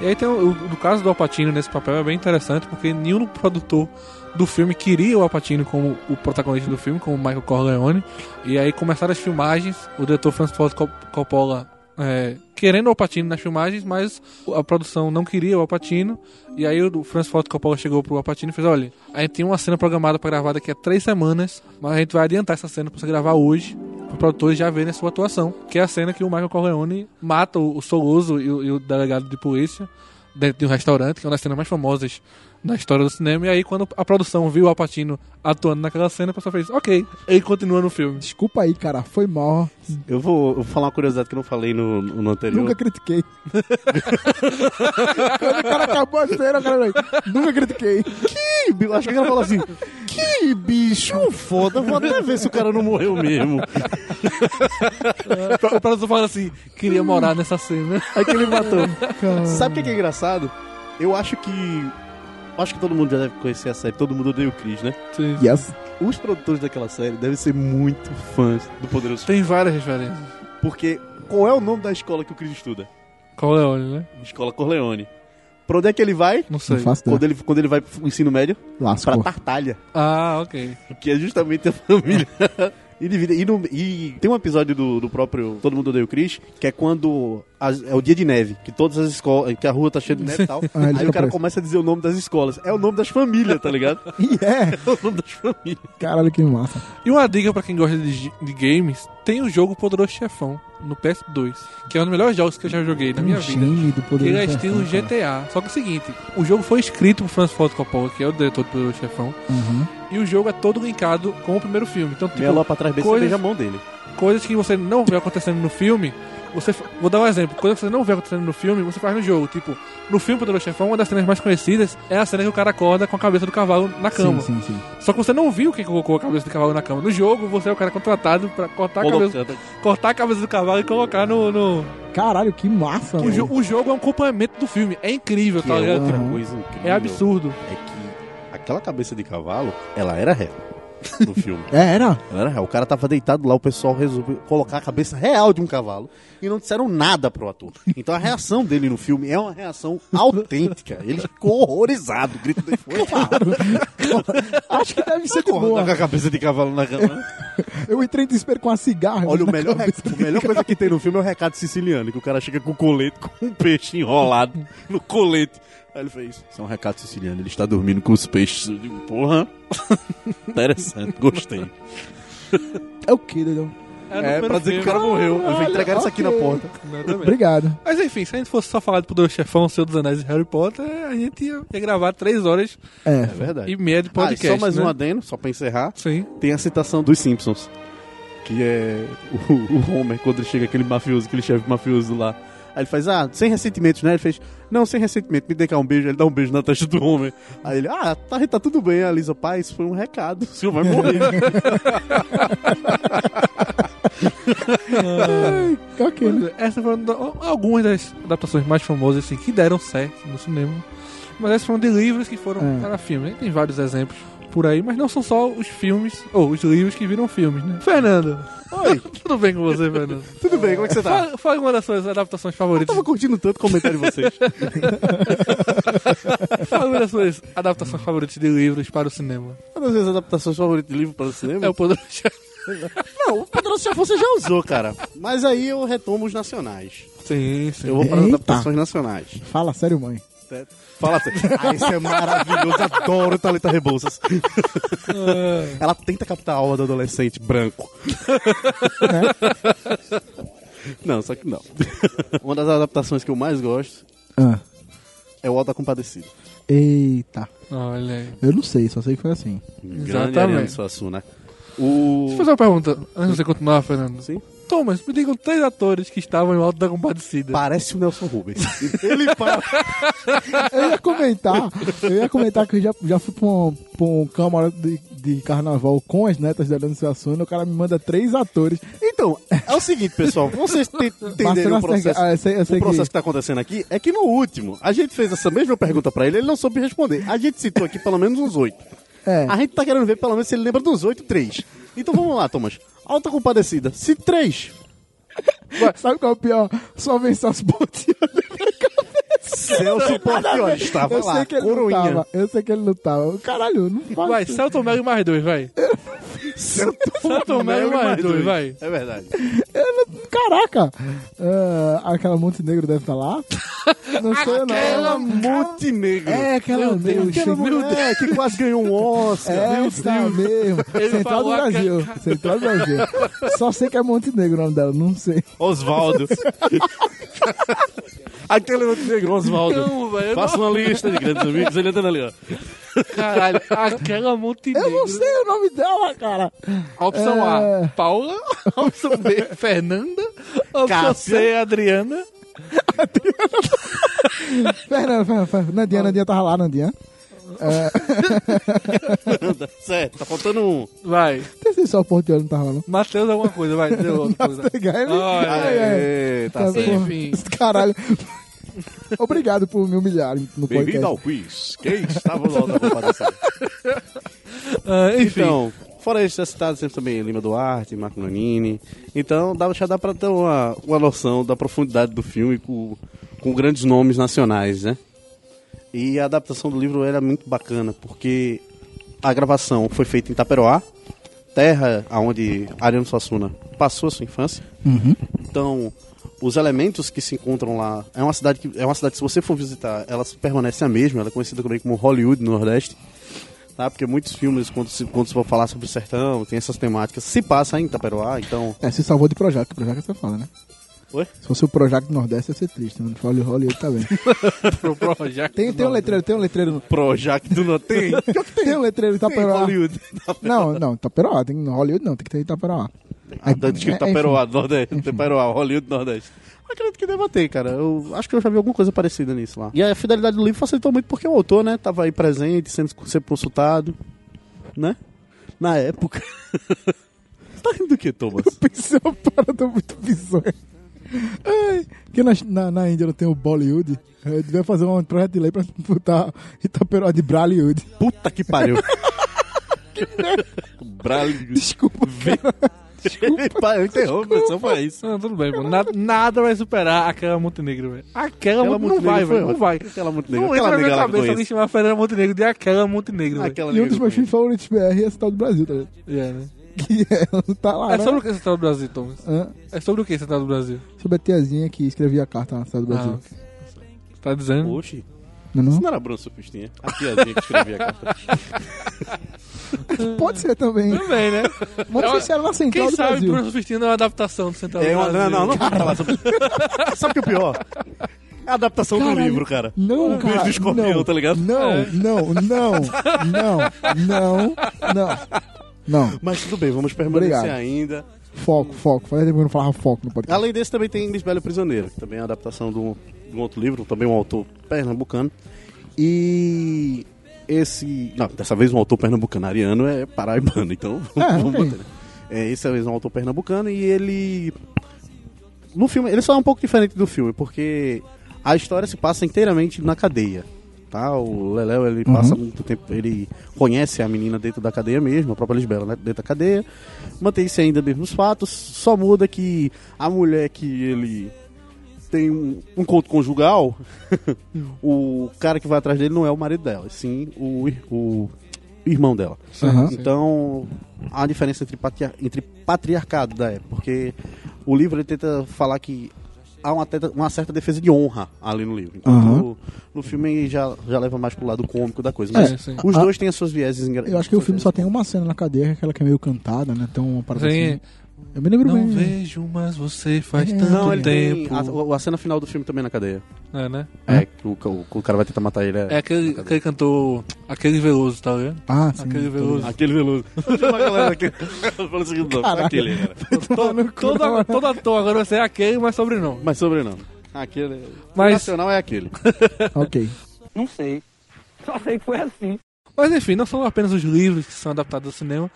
E aí tem o, o- caso do Alpatino nesse papel é bem interessante porque nenhum produtor do filme queria o Alpatino como o protagonista do filme, como Michael Corleone. E aí começaram as filmagens, o diretor Francis Ford Cop- Coppola é, querendo o Alpatino nas filmagens, mas a produção não queria o Alpatino. E aí o Francis Ford Coppola chegou pro Alpatino e fez, olha, a gente tem uma cena programada para gravar daqui a três semanas, mas a gente vai adiantar essa cena para você gravar hoje produtores já verem a sua atuação, que é a cena que o Michael Corleone mata o, o e o, e o delegado de polícia dentro de um restaurante, que é uma das cenas mais famosas da história do cinema. E aí, quando a produção viu o Alpatino atuando naquela cena, a pessoa fez, ok, ele continua no filme. Desculpa aí, cara. Foi mal. Eu vou, eu vou falar uma curiosidade que eu não falei no, no anterior. Nunca critiquei. [LAUGHS] Quando o cara acabou a cena, o cara veio. Nunca critiquei. Que Acho que ela falou assim: Que bicho foda, vou até ver se o cara não morreu mesmo. [LAUGHS] A produção fala assim, queria morar nessa cena. Aí que ele matou. Cara. Sabe o é, que é engraçado? Eu acho que. Acho que todo mundo já deve conhecer a série, todo mundo odeia o Chris, né? Yes. Os produtores daquela série devem ser muito fãs do Poderoso Tem várias referências. Porque qual é o nome da escola que o Chris estuda? Corleone, né? Escola Corleone. Pra onde é que ele vai? Não sei. Não faço Quando ele, quando ele vai pro ensino médio? Pra Lascou. Tartalha. Ah, ok. Que é justamente a família. [LAUGHS] E, divide- e, no- e tem um episódio do, do próprio Todo Mundo Odeia o Chris, que é quando as- é o dia de neve, que todas as escolas, que a rua tá cheia de neve e tal. [LAUGHS] Ah, aí o cara preso. começa a dizer o nome das escolas. É o nome das famílias, tá ligado? [LAUGHS] E é. [LAUGHS] É o nome das famílias. Caralho, que massa. E uma dica pra quem gosta de, de games, tem o jogo Poderoso Chefão, no PS2, que é um dos melhores jogos que eu já joguei na minha vida. do Que poder. ele é estilo GTA. Só que é o seguinte, o jogo foi escrito por Francis Ford Coppola, que é o diretor do Poderoso Chefão, Uhum. e o jogo é todo linkado com o primeiro filme. Então, tipo, Meia lá pra trás, coisas- beija a mão dele. coisas que você não vê acontecendo no filme, você vou dar um exemplo, coisas que você não vê acontecendo no filme, você faz no jogo. Tipo, no filme Poderoso Chefão, uma das cenas mais conhecidas é a cena que o cara acorda com a cabeça do cavalo na cama. Sim, sim, sim. Só que você não viu quem colocou a cabeça do cavalo na cama. No jogo, você é o cara contratado pra cortar a cabeça, cortar a cabeça do cavalo e colocar no. no... Caralho, que massa, O, jo- o jogo é um acompanhamento do filme. É incrível, Que tá é ligado? outra Uhum. coisa incrível. É absurdo. É que aquela cabeça de cavalo, ela era real no filme. [LAUGHS] É, era? Era real. O cara tava deitado lá, o pessoal resolveu colocar a cabeça real de um cavalo e não disseram nada pro ator. Então a reação dele no filme é uma reação autêntica. Ele ficou horrorizado. O grito dele foi. [LAUGHS] Acho que deve ser de boa. com a cabeça de cavalo na cama. [LAUGHS] Eu entrei em desespero com a cigarra. Olha, o melhor, a melhor coisa que tem no filme é o recado siciliano, que o cara chega com o colete, com um peixe enrolado no colete. Aí ele fez, isso é um recado siciliano, ele está dormindo com os peixes. Eu digo, porra, [LAUGHS] interessante, gostei. É o que, Dedão? É, primeiro pra dizer que o cara filme. morreu. Ele vai Olha, entregar isso aqui na porta. Obrigado. Mas enfim, se a gente fosse só falar do Poderoso Chefão, Senhor dos Anéis e Harry Potter, a gente ia, ia gravar três horas É. É verdade. e meia de Ah, e podcast. só mais né? um adeno, só pra encerrar. Sim. Tem a citação dos Simpsons. Que é o, o Homer, quando ele chega aquele mafioso, aquele chefe mafioso lá. Aí ele faz, ah, sem ressentimentos, né? Ele fez, não, sem ressentimento, me dê cá um beijo. Ele dá um beijo na testa do Homer. Aí ele, ah, tá, tá tudo bem. A Lisa, pai, isso foi um recado. O senhor vai morrer. [LAUGHS] Ok, né? É, Essas foram algumas das adaptações mais famosas assim, que deram certo no cinema. Mas essas foram de livros que foram É. para filme. Tem vários exemplos por aí, mas não são só os filmes, ou os livros que viram filmes, né? Fernando, Oi, [LAUGHS] tudo bem com você, Fernando? [LAUGHS] tudo bem, como é que você tá? Fala, fala uma das suas adaptações Eu favoritas. tava curtindo tanto o comentário de vocês. [LAUGHS] Fala uma das suas adaptações favoritas de livros para o cinema. Uma das minhas adaptações favoritas de livro para o cinema? É o Poderoso Chefão. Não, o Poderoso Chefão você já usou, cara. Mas aí eu retomo os nacionais. Sim, sim. Eu vou para as Eita. adaptações nacionais. Fala sério, mãe. Certo? Fala assim. [LAUGHS] Ah, isso é maravilhoso. Adoro o Thalita Rebouças. [LAUGHS] Ela tenta captar a alma do adolescente branco. [LAUGHS] Não, só que não. Uma das adaptações que eu mais gosto Ah. é o Alta Compadecido. Eita. Olha aí. Eu não sei, só sei que foi assim. Grande Exatamente. Ariano Suassuna. O... Deixa eu fazer uma pergunta, antes de você continuar, Fernando. Sim? Thomas, me digam três atores que estavam em Alto da Compadecida. Parece o Nelson Rubens. [LAUGHS] Ele para. Eu ia comentar, eu ia comentar que eu já, já fui pra um, pra um câmara de, de carnaval com as netas da Helena Suassuna, o cara me manda três atores. Então, é o seguinte, pessoal, vocês te- Marcelo o processo, ah, eu sei- eu sei o processo que- que tá acontecendo aqui, é que no último, a gente fez essa mesma pergunta pra ele, ele não soube responder. A gente citou aqui pelo menos uns oito. É. A gente tá querendo ver pelo menos se ele lembra dos oito, três. Então vamos lá, Thomas. Alta Compadecida, se três. Sabe qual é o pior? Só vem Celso Portiolli. Celso Portiolli estava Eu lá, sei que ele coroinha. não tava. Eu sei que ele não tava. Caralho, não faz Vai. Celton Mello e mais dois, vai. Celton Mello e mais dois, vai. É verdade. Eu não- Caraca! Ah, aquela Montenegro deve estar lá? Não sei Aquela não. Montenegro. É, aquela Meu Deus, Deus, Aquela meu mulher que quase ganhou um Oscar. É, essa mesmo. Ele Central do Brasil. Central do Brasil. Só sei que é Montenegro o nome dela, não sei. Osvaldo. Aquele Montenegro, Osvaldo. Não, velho. eu Faça uma lista de grandes amigos, ele entrando ali, ó. não- Caralho, aquela Montenegro. Eu não sei o nome dela, cara. Opção É. [LAUGHS] A, Paula. Opção B, Fernanda. Opção Cássia. C, Adriana. [LAUGHS] Fernanda, Fernanda, Fernanda. Nandinha, Nandinha tava lá, Nandinha. [LAUGHS] certo, tá faltando um. Vai. Sei se só o Portiolli não tava lá. Matheus, alguma coisa, vai. Deu outra coisa. Pegar ele. Olha, Ai, ai. Aê, tá Tá. Enfim. Caralho. Obrigado por me humilhar no Bem-vindo podcast. ao quiz. Quem estava Alta Compadecida? Ah, enfim. Então, fora isso, é citado sempre também Lima Duarte, Marco Nanini. Então, dá, já dá pra ter uma, uma noção da profundidade do filme com, com grandes nomes nacionais, né? E a adaptação do livro era muito bacana, porque a gravação foi feita em Taperoá, terra onde Ariano Suassuna passou a sua infância. Uhum. Então, os elementos que se encontram lá é uma cidade que é uma cidade que se você for visitar, ela permanece a mesma, ela é conhecida também como Hollywood no Nordeste. Tá? Porque muitos filmes quando se quando se for falar sobre o sertão, tem essas temáticas, se passa em Itaperoá, então, É, se salvou de Projac. Projac você fala, né? Oi? Se fosse o Projac do Nordeste, ia ser triste. Não fala Hollywood tá bem. [LAUGHS] Pro Projac. Tem, tem um letreiro, tem um letreiro. no- Projac do não [LAUGHS] tem, Tem um letreiro em tem Itaperoá. Hollywood. Não, não, Itaperoá. Tem Hollywood não, tem que ter Itaperoá. Tá escrito É. Itaperoá do Nordeste, Itaperoá, Hollywood Nordeste. Acredito que deva ter, cara. Eu acho que eu já vi alguma coisa parecida nisso lá. E a fidelidade do livro facilitou muito porque o autor, né, tava aí presente, sendo sempre consultado, né? Na época. Você [LAUGHS] tá rindo do que, Thomas? Pensei uma parada muito bizonha. Ai, que na, na, na Índia não tem o Bollywood. Eu devia fazer um projeto de lei pra botar Itaperoá de Bralywood. Puta que pariu. [LAUGHS] Bralho. Desculpa, cara. [LAUGHS] Pai, eu interrompo, só foi isso. Não, tudo bem, mano. Nada, nada vai superar aquela Montenegro, velho. Aquela, Aquela Montenegro. Não vai, velho. Não vai. Aquela Montenegro. Não entra Aquela na minha cabeça alguém chamar Fernanda Montenegro de aquela Montenegro, velho. Aquela E um dos meus filmes favoritos BR é esse tal do Brasil, tá ligado? É, né? Que é, tá lá, É né? sobre o que Central do Brasil, Thomas? Hã? É sobre o que Central do Brasil? Sobre a tiazinha que escrevia a carta na cidade do Brasil. Ah, ok. Você tá dizendo? Oxi, Não, é isso não? não era Bruno Sufistinha. A tiazinha que escrevia a carta. [LAUGHS] [LAUGHS] Pode ser também. Também, né? Mas não sei se era na central Quem do sabe Brasil. Bruno Sufistino é uma adaptação do Central É do uma, Brasil. não, não, não vou falar sobre [LAUGHS] Sabe o que é o pior? É a adaptação do Caralho. livro, cara. Não, Um cara. beijo do escorpião, não, tá ligado? Não, É. não, não, não, não, não. Não. Mas tudo bem, vamos permanecer Obrigado. ainda. Foco, foco. Fazia tempo que eu não falava foco no podcast. Além desse, também tem Lisbelo Prisioneiro, que também é a adaptação de um, de um outro livro, também um autor pernambucano. E esse. Não, dessa vez um autor pernambucano, Ariano é paraibano, então É, [LAUGHS] vamos ok. botar. É, esse é um autor pernambucano e ele. No filme, ele só é um pouco diferente do filme, porque a história se passa inteiramente na cadeia. Tá? O Leléo, ele passa muito tempo, ele conhece a menina dentro da cadeia mesmo, a própria Lisbela, né? Dentro da cadeia. Mantém-se ainda mesmos fatos, só muda que a mulher que ele tem um um encontro conjugal, [LAUGHS] o cara que vai atrás dele não é o marido dela, e sim o, o irmão dela. Aham. Então, há uma diferença entre, patria- entre patriarcado da época, porque o livro ele tenta falar que há uma, teta- uma certa defesa de honra ali no livro. Enquanto Aham. no, no filme já, já leva mais pro lado cômico da coisa. Mas É, os A- dois têm as suas vieses engra- Eu acho que o filme só tem uma cena na cadeia, que é aquela que é meio cantada, né? Então, uma parada Sim, assim. Eu me lembro Não bem. vejo, mas você faz É. tanto Não, ele tem tempo. a, o- a cena final do filme também na cadeia. É, né? É, que o, o, o cara vai tentar matar ele. É aquele, aquele cantor, aquele Veloso, tá ligado? Ah, sim. Aquele Veloso. Aquele veloso. [LAUGHS] Fala o seguinte, não, Caralho. aquele, [LAUGHS] cara. todo, todo, todo ator agora vai ser aquele, mas sobrenome. Mas sobrenome. Aquele. Mas- O nacional é aquele. [LAUGHS] Ok. Não sei. Só sei que foi assim. Mas enfim, não são apenas os livros que são adaptados ao cinema,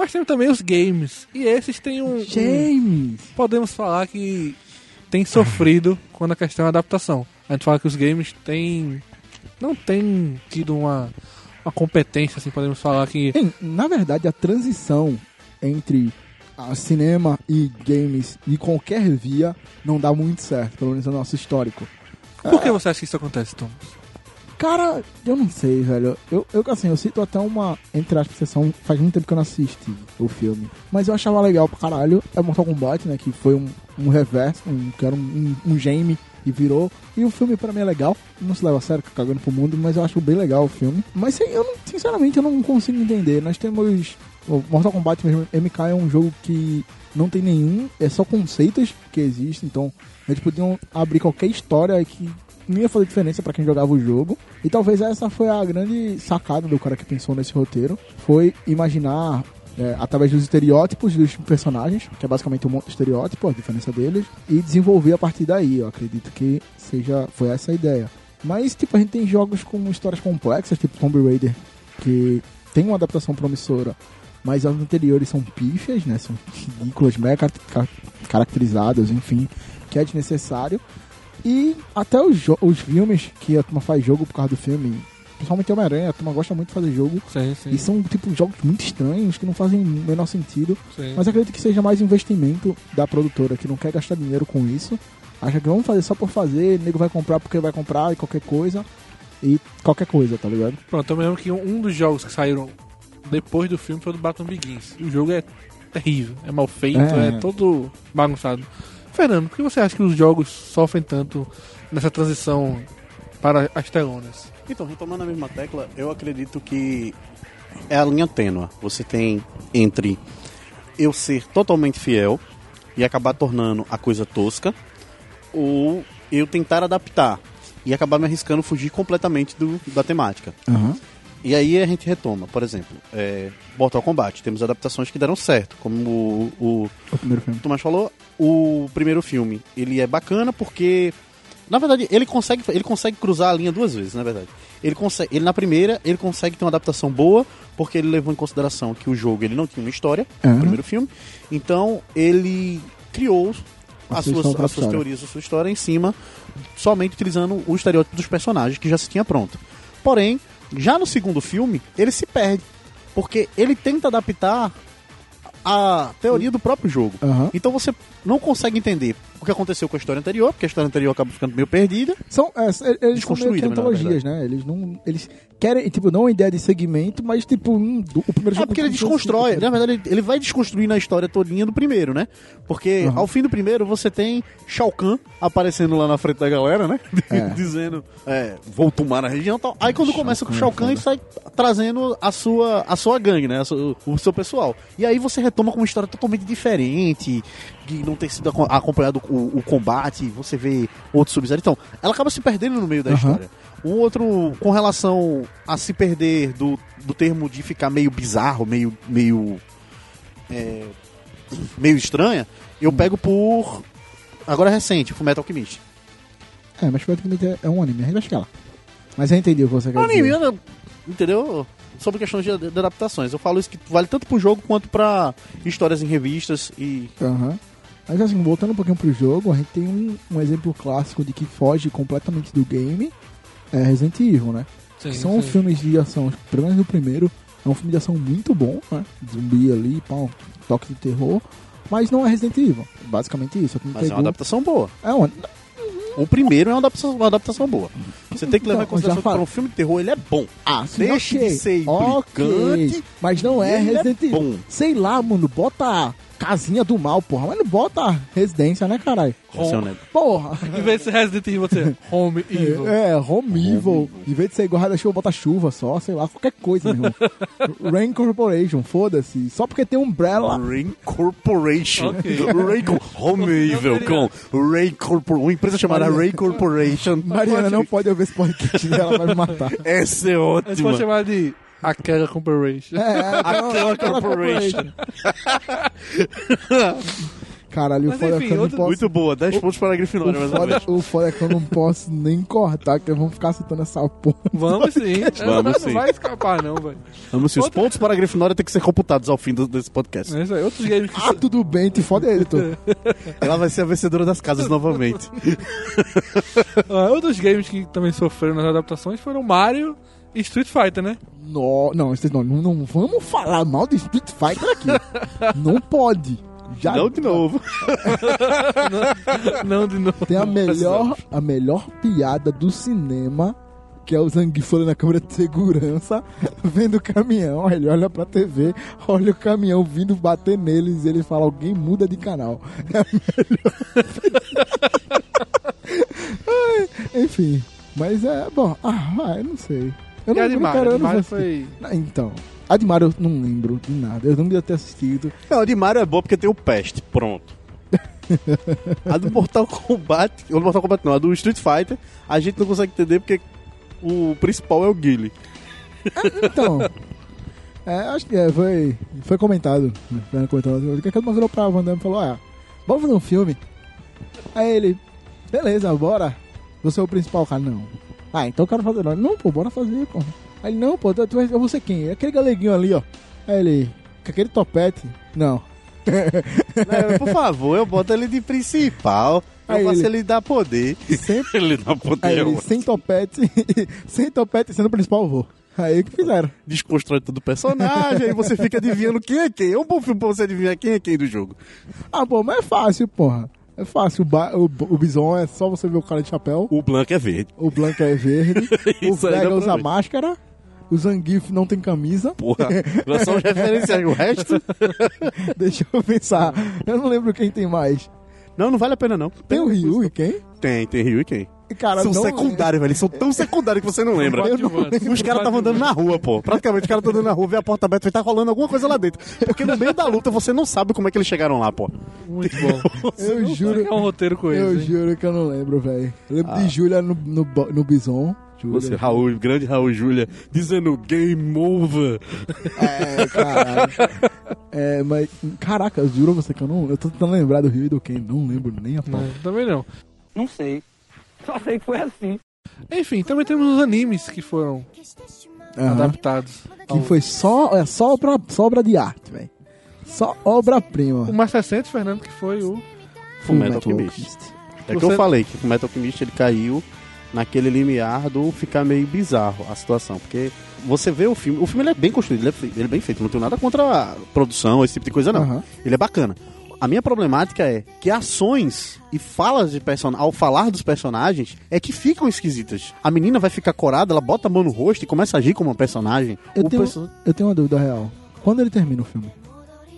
mas tem também os games. E esses têm um. um James! podemos falar que tem sofrido [LAUGHS] quando a questão é a adaptação. A gente fala que os games têm. não tem tido uma, uma competência, assim, podemos falar que. Na verdade, a transição entre a cinema e games de qualquer via não dá muito certo, pelo menos no nosso histórico. Por que você acha que isso acontece, Tom? Cara, eu não sei, velho. Eu, eu assim, eu cito até uma, entre aspas, sessão, faz muito tempo que eu não assisti o filme. Mas eu achava legal pra caralho. É Mortal Kombat, né? Que foi um, um reverso, um, que era um, um, um game e virou. E o filme pra mim é legal. Não se leva a sério, cagando pro mundo, mas eu acho bem legal o filme. Mas sei, eu não, sinceramente, eu não consigo entender. Nós temos. Mortal Kombat mesmo, MK é um jogo que não tem nenhum, é só conceitos que existem, então eles podiam abrir qualquer história que não ia fazer diferença pra quem jogava o jogo. E talvez essa foi a grande sacada do cara que pensou nesse roteiro, foi imaginar é, através dos estereótipos dos personagens, que é basicamente um monte de estereótipo, a diferença deles, e desenvolver a partir daí. Eu acredito que seja foi essa a ideia. Mas tipo a gente tem jogos com histórias complexas, tipo Tomb Raider, que tem uma adaptação promissora, mas as anteriores são pífias, né? São ridículas, mega car- car- caracterizadas, enfim, que é desnecessário. E até os, os filmes que a turma faz jogo por causa do filme, principalmente Homem-Aranha, a turma gosta muito de fazer jogo. Sim, sim. E são tipo jogos muito estranhos que não fazem o menor sentido. sim. Mas acredito que seja mais investimento da produtora que não quer gastar dinheiro com isso. Acha que vamos fazer só por fazer, o nego vai comprar porque vai comprar e qualquer coisa. E qualquer coisa, tá ligado? Pronto, eu me lembro que um um dos jogos que saíram depois do filme foi o do Batman Begins. E o jogo é terrível, é mal feito, É. é, todo bagunçado. Fernando, por que você acha que os jogos sofrem tanto nessa transição para as telonas? Então, retomando a mesma tecla, eu acredito que é a linha tênua. Você tem entre eu ser totalmente fiel e acabar tornando a coisa tosca, ou eu tentar adaptar e acabar me arriscando fugir completamente do, da temática. Aham. E aí a gente retoma, por exemplo, é, Mortal Kombat. Temos adaptações que deram certo, como o, o O primeiro filme. Tomás falou, o primeiro filme, ele é bacana porque na verdade ele consegue ele consegue cruzar a linha duas vezes, na verdade. Ele consegue, ele na primeira, ele consegue ter uma adaptação boa porque ele levou em consideração que o jogo ele não tinha uma história, Uhum. no primeiro filme. Então, ele criou as sua suas, as suas teorias, a sua história em cima somente utilizando o estereótipo dos personagens que já se tinha pronto. Porém, já no segundo filme, ele se perde, porque ele tenta adaptar a teoria do próprio jogo. Aham. Então você não consegue entender o que aconteceu com a história anterior, porque a história anterior acaba ficando meio perdida. São, é, eles são meio que antologias, né? Eles não. Eles querem, tipo, não uma ideia de segmento, mas tipo, um, do- o primeiro É jogo. porque ele desconstrói, na verdade ele- vai desconstruindo a história todinha do primeiro, né? Porque Uhum. ao fim do primeiro você tem Shao Kahn aparecendo lá na frente da galera, né? É. [LAUGHS] Dizendo, é, vou tomar a região e tal. Aí quando começa com o Shao Kahn é ele sai trazendo a sua, a sua gangue, né? Sua- o seu pessoal. E aí você retoma com uma história totalmente diferente, de não ter sido aco- acompanhado o, o combate, você vê outros sub Então, ela acaba se perdendo no meio da Aham. história. Um outro, com relação a se perder do, do termo de ficar meio bizarro, meio. meio. é, meio estranha, eu pego por. Agora é recente, Fullmetal Alchemist. É, mas praticamente é, é um anime, a gente vai chegar lá. Mas eu entendi o que você quer Anime, dizer. né? entendeu? Sobre questões de, de adaptações. Eu falo isso que vale tanto pro jogo quanto pra histórias em revistas e. Aham. Mas assim, voltando um pouquinho pro jogo, a gente tem um, um exemplo clássico de que foge completamente do game, é Resident Evil, né? Sim, Que são sim. filmes de ação, pelo menos o primeiro, é um filme de ação muito bom, né? Zumbi ali, pá, um toque de terror, mas não é Resident Evil. Basicamente isso. Mas é uma adaptação boa. É uma... O primeiro é uma adaptação, uma adaptação boa. Você tem que levar em Então, já consideração que um filme de terror ele é bom. Ah, sim, Deixe ok. de ser implicante, Mas não é é Resident Evil. bom. Sei lá, mano, bota casinha do mal, porra. Mas não bota residência, né, caralho? É Neto. Porra. Em vez de ser Resident Evil, você [LAUGHS] Home Evil. É, home evil. Em vez de ser igual guarda-chuva, bota chuva só, sei lá, qualquer coisa, meu irmão. [LAUGHS] Rain Corporation, foda-se. Só porque tem Umbrella. Rain Corporation. Ok. Rain Co- [LAUGHS] Homevel com Rain Corporation. Uma empresa chamada Rain Corporation. Mariana não pode ouvir esse podcast dela, vai me matar. Essa é A gente ótima. pode chamar de aquela Corporation. É, é, [LAUGHS] Aquela Corporation. Caralho, o Mas foda é que eu não outro- posso. Muito boa. 10 pontos para a Grifinória, O mais foda, o foda é que eu não posso nem cortar, que vão ficar citando essa porra. Vamos sim. [LAUGHS] Vamos não sim. vai escapar, não, velho. Vamos sim. Os pontos para a Grifinória têm que ser computados ao fim do- desse podcast. É isso aí. Outros games que Ah, tudo bem, te foda ele, [LAUGHS] tu. Ela vai ser a vencedora das casas novamente. Ah, outros games que também sofreram nas adaptações foram Mario Street Fighter, né? No, não, não, não, não vamos falar mal de Street Fighter aqui. não pode. Já Não de novo. [LAUGHS] Não, de novo. Tem a Não melhor, a melhor piada do cinema, que é o Zangief na câmera de segurança, vendo o caminhão, ele olha pra TV, olha o caminhão vindo bater neles e ele fala, alguém muda de canal. É a melhor. [LAUGHS] Ai, Enfim, mas é, bom, ah, vai, não sei. Eu E a não, de eu não Mario? quero, A eu de não Mario vou foi... Então, a de Mario eu não lembro de nada, eu não devia ter assistido. Não, a de Mario é boa porque tem o Pest. Pronto. [LAUGHS] a do Mortal Kombat... O Mortal Kombat não, a do Street Fighter, a gente não consegue entender porque o principal é o Guile. Então, é, acho que é, foi, foi comentado. Né, comentando, o que é que ele mostrou pra Van Damme e falou: Ah, vamos fazer um filme. Aí ele, beleza, bora. Você é o principal, cara. Não. Ah, então eu quero fazer. Não, não pô, bora fazer, pô. Aí ele, não, pô, tu, tu, vai- eu vou ser quem? Aquele galeguinho ali, ó. Aí ele, com aquele topete. Não. É, por favor, eu boto ele de principal. Eu Aí faço ele- ele dar poder. Sempre. [LAUGHS] ele dá Aí poder. ele, eu sem topete, [LAUGHS] sem topete sendo o principal, eu vou. Aí o que fizeram? Desconstrói todo o personagem, aí você fica adivinhando quem é quem. É um bom filme pra você adivinhar quem é quem do jogo. Ah, pô, mas é fácil, porra. É fácil. O, ba- o, o Bison é só você ver o cara de chapéu. O Blanc é verde. O Blanca é verde. [LAUGHS] o Vega usa ver. máscara. O Zangief não tem camisa. Porra, [LAUGHS] nós somos referenciais. O resto. [LAUGHS] Deixa eu pensar. Eu não lembro quem tem mais. Não, não vale a pena não. Tem o Ryu e quem? Tem, tem Ryu e quem? Cara, são não- secundários, velho. Eles são tão secundários que você não lembra. Eu não lembro. Os caras estavam andando na rua, pô. Praticamente os caras estão andando na rua, vê a porta aberta e tá rolando alguma coisa lá dentro. Porque no meio da luta você não sabe como é que eles chegaram lá, pô. Muito bom. Eu juro. É um roteiro com Eu hein? juro que eu não lembro, velho. Eu lembro de Júlia no, no, no Bison. Júlia. Você, Raul, grande Raul Júlia, dizendo game over. É, caralho. É, mas. Caraca, eu juro você que eu não. Eu tô tentando lembrar do Rio e do Ken. Não lembro nem a pau. Também não. Não sei. Só sei que foi assim. Enfim, também temos os animes que foram Aham. adaptados. Que foi só, é, só, obra, só obra de arte, velho. Só obra-prima. O mais recente, Fernando, que foi o... Fullmetal Alchemist. É que Você- eu falei que o Metal Alchemist ele caiu naquele limiar do ficar meio bizarro a situação. Porque você vê o filme, o filme ele é bem construído, ele é, fe- ele é bem feito. Não tenho nada contra a produção, esse tipo de coisa, não. Aham. Ele é bacana. A minha problemática é que ações e falas de person... ao falar dos personagens é que ficam esquisitas. A menina vai ficar corada, ela bota a mão no rosto e começa a agir como uma personagem. Eu O tenho, perso- eu tenho uma dúvida real. Quando ele termina o filme?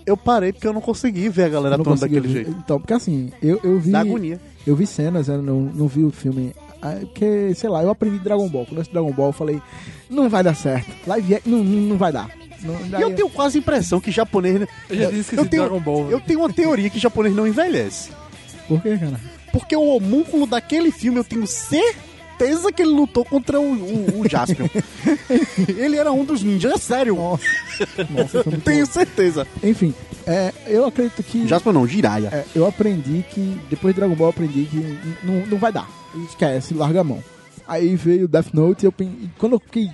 eu parei porque eu não consegui ver a galera atuando daquele ver. jeito. Então, porque assim, eu, eu vi. Da agonia. Eu vi cenas, eu não, não vi o filme. ah, Porque, sei lá, eu aprendi Dragon Ball. Quando eu assisti Dragon Ball, eu falei, não vai dar certo. Live não, não vai dar. Não, E eu tenho quase a impressão que japonês. Eu já disse que eu tenho, Dragon Ball. eu tenho uma teoria que japonês não envelhece. Por quê, cara? Porque o homúnculo daquele filme, eu tenho certeza que ele lutou contra o, o, o Jaspion. [LAUGHS] ele era um dos ninjas, é sério. Nossa, nossa, muito Tenho certeza. bom. Enfim, é, eu acredito que. Jaspion não, Jiraiya. é, eu aprendi que. Depois de Dragon Ball, eu aprendi que não, não vai dar. Esquece, larga a mão. Aí veio Death Note e eu e quando eu fiquei.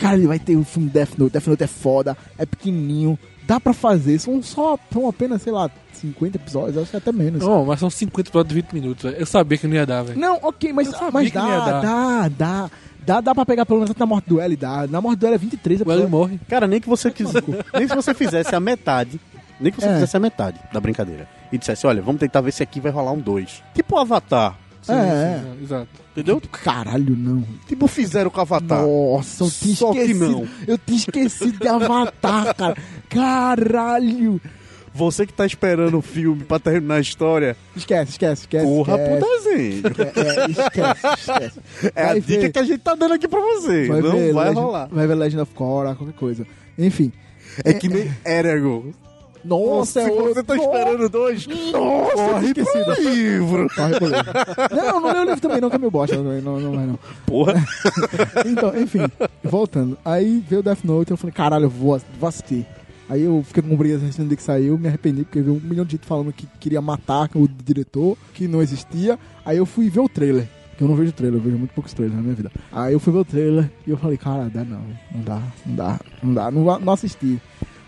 Cara, ele vai ter o filme Death Note. Death Note é foda, é pequenininho. Dá pra fazer. São só. São apenas, sei lá, 50 episódios, acho que até menos. Não, mas são 50 episódios de 20 minutos. Eu sabia que não ia dar, velho. Não, ok, mas, mas dá, dar. dá, dá. Dá, dá pra pegar pelo menos na morte do L, dá. Na morte do L é 23 O L morre. Cara, nem que você quiser. [LAUGHS] nem se você fizesse a metade. Nem que você É. fizesse a metade da brincadeira. E dissesse, olha, vamos tentar ver se aqui vai rolar um 2. Tipo o Avatar. Sim, É, sim, exato. Entendeu? Caralho, não. Tipo fizeram com o Avatar. Nossa, eu tinha Só que esquecido. não. Eu tinha esquecido de Avatar, cara. Caralho. Você que tá esperando o filme pra terminar a história, Esquece, esquece, esquece. corra esquece. pro desenho. É, é, esquece, esquece. É a Vai dica ver. que a gente tá dando aqui pra você. não ver vai Legend- rolar. Vai ver Legend of Korra, qualquer coisa. Enfim. É que nem Eragon. Nossa, Se é você tá esperando dois, corre pro livro. Corre pro livro. Não, não leu o livro também, não, que é meu bosta. Não, não, não não. Porra. [LAUGHS] Então, enfim, voltando. Aí veio o Death Note, eu falei, caralho, eu vou, vou assistir. Aí eu fiquei com briga assistindo dia que saiu, me arrependi, porque veio um milhão de gente falando que queria matar o diretor, que não existia. Aí eu fui ver o trailer. Que eu não vejo trailer, eu vejo muito poucos trailers na minha vida. Aí eu fui ver o trailer e eu falei, cara, dá não, não dá, não dá, não dá, não, não assisti.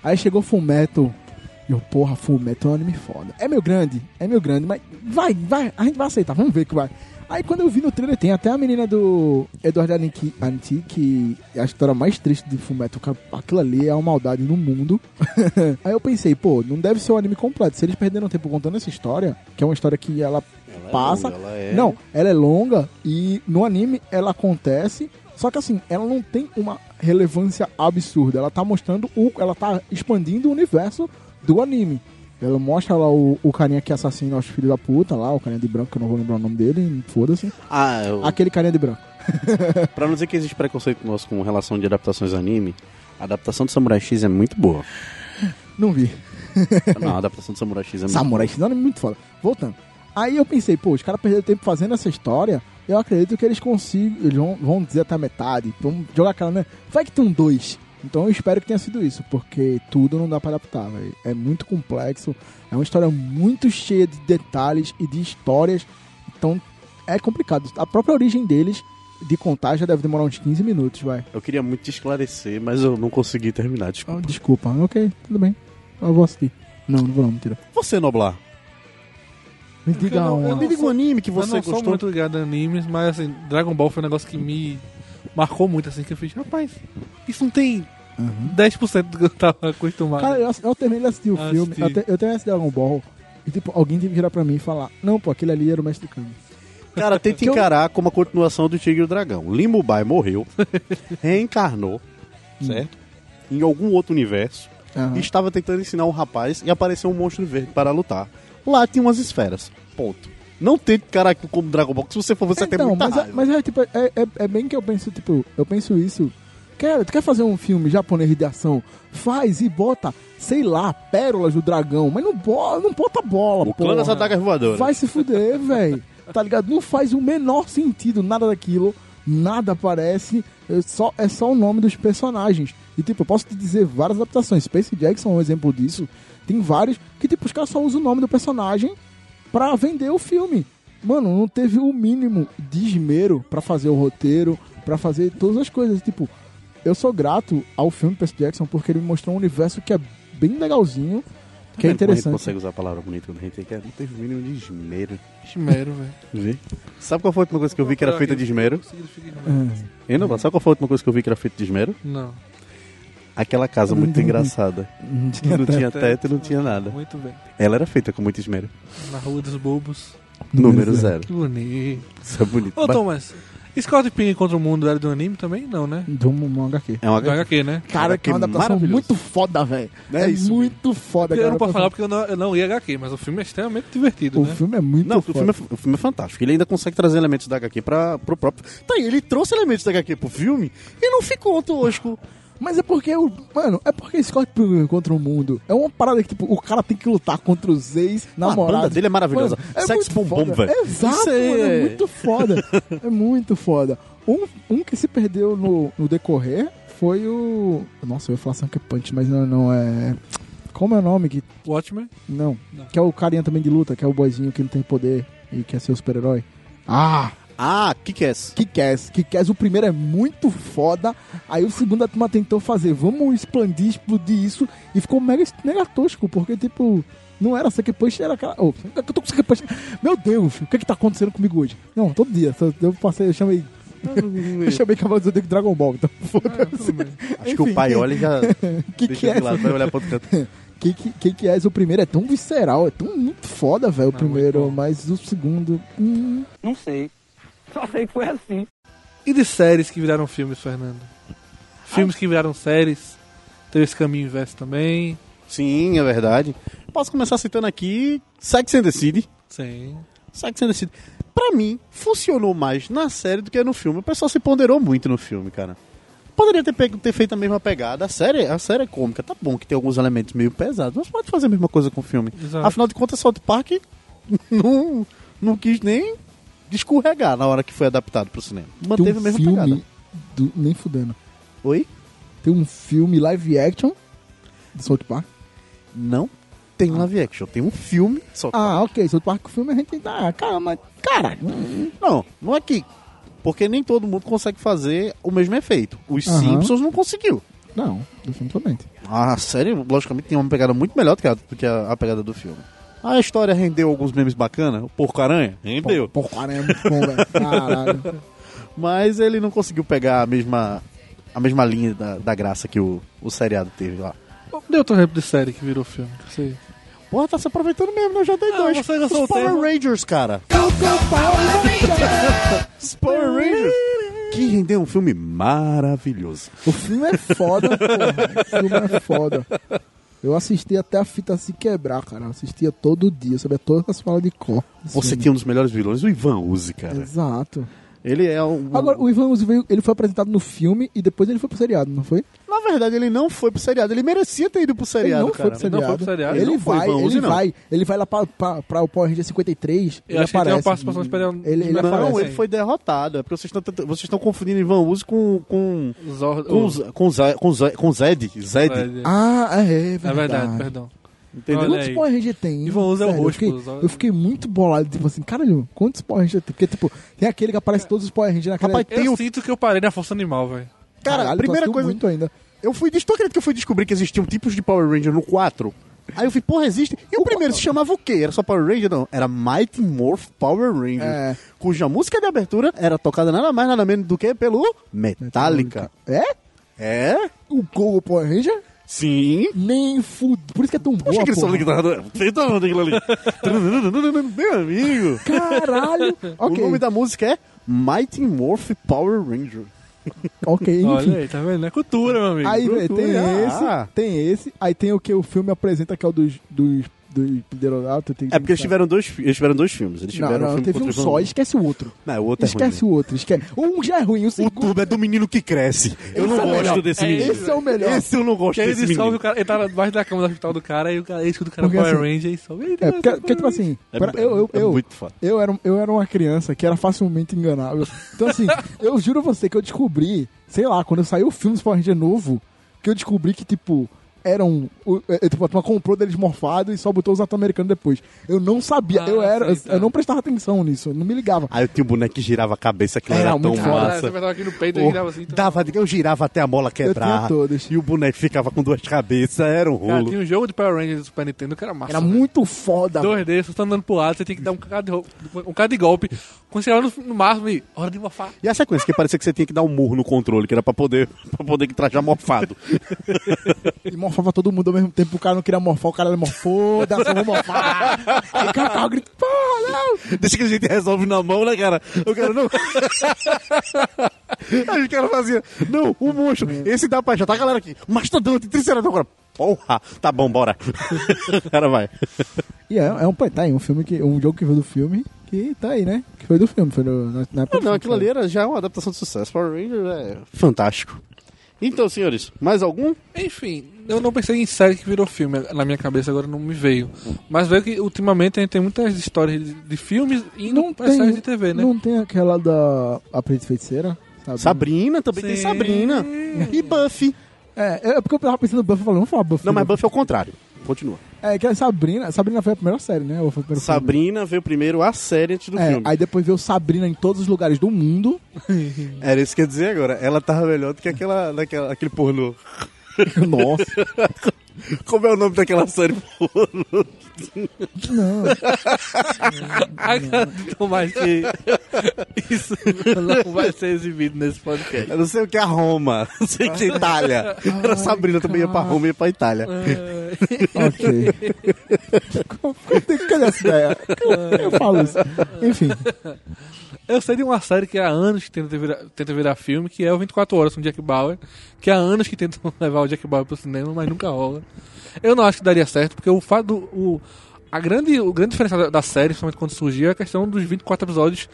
Aí chegou Fullmetal, e eu, porra, Fullmetal é um anime foda. É meio grande, é meio grande, mas vai, vai, a gente vai aceitar, vamos ver que vai. Aí quando eu vi no trailer, tem até a menina do Eduardo Anti, Anti que é a história mais triste de. Cara, Aquilo ali é uma maldade no mundo. [LAUGHS] Aí eu pensei, pô, não deve ser o anime completo. Se eles perderam tempo contando essa história, que é uma história que ela passa. longa, ela é- Não, ela é longa e no anime ela acontece. Só que assim, ela não tem uma relevância absurda. Ela tá mostrando o. Ela tá expandindo o universo do anime. Ela mostra lá o, o carinha que assassina os filhos da puta lá, o carinha de branco, que eu não vou lembrar o nome dele, foda-se. Ah, eu... Aquele carinha de branco. [LAUGHS] pra não dizer que existe preconceito nosso com relação de adaptações anime, a adaptação de Samurai X é muito boa. Não vi. Não, a adaptação de Samurai X é muito Samurai X é um anime muito foda. Voltando. Aí eu pensei, pô, os caras perderam tempo fazendo essa história. Eu acredito que eles consigam. Eles vão, vão dizer até a metade. Vamos jogar aquela, né? Vai que tem um dois. Então eu espero que tenha sido isso, porque tudo não dá pra adaptar, velho. É muito complexo. É uma história muito cheia de detalhes e de histórias. Então é complicado. A própria origem deles de contar já deve demorar uns 15 minutos, vai. Eu queria muito te esclarecer, mas eu não consegui terminar, desculpa. Ah, desculpa, ok, tudo bem. Eu vou assistir. Não, não vou não, mentira. Você, Noblar, Me diga eu não- eu me diga um anime que Eu você não sou gostou. muito ligado a animes, mas assim, Dragon Ball foi um negócio que me marcou muito, assim, que eu fiz, rapaz, isso não tem Uhum. 10% do que eu tava acostumado. Cara, eu, eu terminei de assistir o filme, eu, te, eu terminei de assistir Dragon Ball, e tipo, alguém teve que virar pra mim e falar, não, pô, aquele ali era o Mestre Kami. Cara, tenta encarar como a continuação do Tigre e o Dragão. Limubai morreu, [LAUGHS] reencarnou, certo? Em algum outro universo. Aham. E estava tentando ensinar um rapaz e apareceu um monstro verde para lutar. Lá tinha umas esferas. Ponto. Não encarar aquilo como Dragon Ball, se você for, você tem então, muita mas, é, raiva. mas é, tipo, é, é, é bem que eu penso, tipo, eu penso isso. Quer, tu quer fazer um filme japonês de ação? Faz e bota, sei lá, pérolas do dragão, mas não, bo não bota bola, O clã das adagas voadoras. Vai se fuder, [LAUGHS] velho. Tá ligado? Não faz o menor sentido nada daquilo. Nada aparece. É só, é só o nome dos personagens. E, tipo, eu posso te dizer várias adaptações. Space Jackson é um exemplo disso. Tem vários que, tipo, os caras só usam o nome do personagem pra vender o filme. Mano, não teve o mínimo de esmero pra fazer o roteiro, pra fazer todas as coisas. Tipo, eu sou grato ao filme Percy Jackson porque ele me mostrou um universo que é bem legalzinho, que é Tá A gente interessante. consegue usar a palavra bonita quando a gente quer. Não teve o mínimo de esmero. Esmero, velho. Sabe qual foi a última coisa que eu vi que era feita de esmero? Significa esmero. É. Sabe qual foi a última coisa que eu vi que era feita de esmero? Não. Aquela casa muito engraçada. Que não tinha teto e não tinha nada. Muito bem. Ela era feita com muito esmero. Na Rua dos Bobos. Número zero. Que bonito. Isso é bonito. Ô, Mas Thomas, Scott Pilgrim contra o Mundo era do anime também? Não, né? De um HQ. É Do HQ, né? Cara, que é uma adaptação muito foda, velho. É É, isso muito foda, Eu não posso falar porque eu não, eu não ia HQ, mas o filme é extremamente divertido, O né? filme é muito Não, o foda. filme, é, o filme é fantástico. Ele ainda consegue trazer elementos da HQ pra, pro próprio. Tá aí, ele trouxe elementos da HQ pro filme e não ficou tosco. Mas é porque, o mano, é porque Scott Pilgrim contra o mundo é uma parada que, tipo, o cara tem que lutar contra os ex-namorados. A banda dele é maravilhosa. Mano, Sex muito Bom Bom, foda. velho. Exato, mano, é é- muito foda. é muito foda. Um, um que se perdeu no, no decorrer foi o... Nossa, eu ia falar Sucker Punch, mas não, não é... Como é o nome? Que... Watchmen? Não. Não. Que é o carinha também de luta, que é o boizinho que não tem poder e quer ser o super-herói. Ah! Ah, que que é esse? Kick-Ass. Kick-Ass, o primeiro é muito foda. Aí o segundo a turma tentou fazer, vamos expandir, explodir isso. E ficou mega, mega tosco, porque, tipo, não era Sucker Punch, era aquela... Oh, eu tô com Sucker Punch. Meu Deus, o que é que tá acontecendo comigo hoje? Não, todo dia. Eu passei, eu chamei... [LAUGHS] Eu chamei Cavalo do Zodíaco Dragon Ball, então Ah, foda-se. bem. Acho que o pai olha e já Que que é lado, vai olhar pro canto. Que que, que que é? O primeiro é tão visceral, é tão muito foda, velho, o primeiro, mas o segundo. Hum, Não sei. [LAUGHS] Só sei que foi assim. E de séries que viraram filmes, Fernando? Filmes que viraram séries. Teve esse caminho inverso também. Sim, é verdade. Posso começar citando aqui Sex and the City. Sim. Sex and the City. Pra mim, funcionou mais na série do que no filme. O pessoal se ponderou muito no filme, cara. Poderia ter, pego- ter feito a mesma pegada. A série, a série é cômica, tá bom que tem alguns elementos meio pesados, mas pode fazer a mesma coisa com o filme. Exato. Afinal de contas, South Park [LAUGHS] não, não quis nem escorregar na hora que foi adaptado pro cinema. Manteve Tem a um mesma filme pegada. do- nem fudendo. Oi? Tem um filme live action de South Park. Não tem live action, tem um filme só. Ah, ok. South Park, o filme a gente tá. Ah, caramba, cara. Não, não é que. Porque nem todo mundo consegue fazer o mesmo efeito. Os Aham. Simpsons não conseguiu. Não, definitivamente. A série, logicamente, tem uma pegada muito melhor do que a, do que a, a pegada do filme. A história rendeu alguns memes bacanas. O Porco-Aranha? Rendeu. Pô, cara, é muito bom, velho. Caralho. Mas ele não conseguiu pegar a mesma, a mesma linha da, da graça que o, o seriado teve lá. Deu outro exemplo de série que virou filme. Sei. Porra, tá se aproveitando mesmo, né? Eu já dei Ah, dois. você Os Power tempo. Rangers, cara. Os Power Rangers. Que rendeu um filme maravilhoso. O filme é foda, porra. O filme é foda. Eu assisti até a fita se quebrar, cara. Eu assistia todo dia, eu sabia todas as falas de cor. Você filme. tinha um dos melhores vilões, o Ivan Uzi, cara. Exato. Ele é um. Agora, o Ivan Uzi veio, ele foi apresentado no filme e depois ele foi pro seriado, não foi? Na verdade, ele não foi pro seriado. Ele merecia ter ido pro seriado, ele não cara. foi pro seriado. não foi pro seriado. Ele, Ele vai, Ivan Uzi, ele não. vai. Ele vai lá pra, pra, pra o Power Ranger 53. Eu ele que tem uma aparece. participação especial. Ele, ele Não, não, aparece. ele foi derrotado. É porque vocês estão, vocês estão confundindo Ivan Uzi com. com. Zor... com, Z- com, Zed. Zed. É, Ah, é, é é verdade. verdade, perdão. Entendeu? Olha Quantos aí. Power Ranger tem? Ivan Uzi é o roxo, Eu eu fiquei muito bolado, tipo assim, caralho, quantos Power Ranger tem? Porque, tipo, tem aquele que aparece todos os Power Rangers naquela... Rapaz, Tem Eu o- sinto que eu parei na força animal, velho. Cara, Caralho, a primeira coisa. muito ainda. Eu fui. Tu acredita que eu fui descobrir que existiam tipos de Power Ranger no 4? Aí eu fui, porra, existe. E o primeiro se chamava o quê? Era só Power Ranger? Não. Era Mighty Morph Power Ranger. É. Cuja música de abertura era tocada nada mais, nada menos do que pelo Metallica. É? É? O Google Power Ranger? Sim. Nem fudo. Por isso que é tão Poxa, aquele som porra. da guitarra. Feita onde aquilo ali? [LAUGHS] Meu amigo. Caralho. ok, O nome da música é Mighty Morph Power Ranger. ok, enfim. Olha aí, tá vendo? É cultura, meu amigo. Aí, tem Cultura. esse, Ah. tem esse. Aí tem o que o filme apresenta, que é o dos... dos dos Pterodactyl, tem- É porque eles tiveram dois, eles tiveram dois filmes. Eles Não, tiveram não, filme teve um o só, esquece o outro. Não, o outro é Esquece ruim. o outro, esquece. Um já é ruim, o O segundo... tubo é do menino que cresce. Eu não é o gosto melhor. desse É menino. Esse é o melhor. Esse eu não gosto desse ele menino. o cara, ele tá debaixo da cama do hospital do cara e o cara, ele escuta o cara Power assim- Ranger e sobe. É, porque, porque, tipo assim, É, pra- eu, eu, é eu, muito foda. eu, era, eu era uma criança que era facilmente enganável. Então, assim, [LAUGHS] eu juro a você que eu descobri, sei lá, quando saiu o filme do Power Ranger novo, que eu descobri que, tipo, eram. o- é, tipo, a turma comprou deles morfado e só botou os atores americanos depois. Eu não sabia, Ah, eu era. sei, eu, tá. eu não prestava atenção nisso, eu não me ligava. Aí eu tinha um boneco que girava a cabeça, aquilo Era era, tão muito Cara, massa. aqui no peito e Oh, girava assim. então- dava, eu girava até a mola quebrar. E o boneco ficava com duas cabeças, era um Cara, rolo. tinha um jogo de Power Rangers do Super Nintendo que era massa. Era velho. muito foda. 2D, você tá andando pro lado, você tem que dar um cara de, um cara de golpe. Quando você chegava no, no máximo e hora de morfar. E a sequência, que parecia que você tinha que dar um murro no controle, que era pra poder, [LAUGHS] pra poder que trajar morfado. E morfava todo mundo ao mesmo tempo. O cara não queria morfar, o cara morfou, dá só vou morfar. [LAUGHS] Aí o cara ficava gritando, porra, não! Deixa que a gente resolve na mão, né, cara? O cara não. [LAUGHS] Aí o cara fazia, não, o monstro, esse dá pra já tá a galera aqui. Mastodonte, triceratops agora. Porra, tá bom, bora. [LAUGHS] O cara vai. E é, é um, tá aí, um filme que. Um jogo que veio do filme que tá aí, né? Que foi do filme, foi no, na, na época Ah, não, filme, aquilo ali era já uma adaptação de sucesso. Power Rangers é fantástico. Então, senhores, mais algum? Enfim, eu não pensei em série que virou filme. Na minha cabeça agora não me veio. Mas veio que ultimamente a gente tem muitas histórias de, de filmes indo Não tem, séries de TV, né? não tem aquela da Aprendiz Feiticeira, sabe? Sabrina, também tem Sim. Sabrina. E Buffy. É, é porque eu tava pensando no Buffy, eu falei, vamos falar Buffy. Não, mas? Buffy é o contrário. Continua. É, que a Sabrina, Sabrina foi a primeira série, né? Primeiro filme? Sabrina veio primeiro a série antes do É, filme. aí depois veio Sabrina em todos os lugares do mundo. [LAUGHS] Era isso que eu ia dizer agora. Ela tava melhor do que aquela, daquela, aquele pornô. [LAUGHS] Nossa, Como é o nome daquela série pornô? não. Tomás que isso não vai ser exibido nesse podcast. Eu não sei o que é Roma. Não sei o que é Itália. Era Sabrina também ia pra Roma e ia pra Itália. ok. Cadê essa ideia? Eu falo isso. Enfim, Eu sei de uma série que há anos que tenta virar, tenta virar filme, que é o 24 Horas com Jack Bauer, que há anos que tentam [LAUGHS] levar o Jack Bauer pro cinema, mas nunca rola. Eu não acho que daria certo, porque o fato do. O, a grande, o grande diferencial da- da série, principalmente quando surgiu, é a questão dos 24 episódios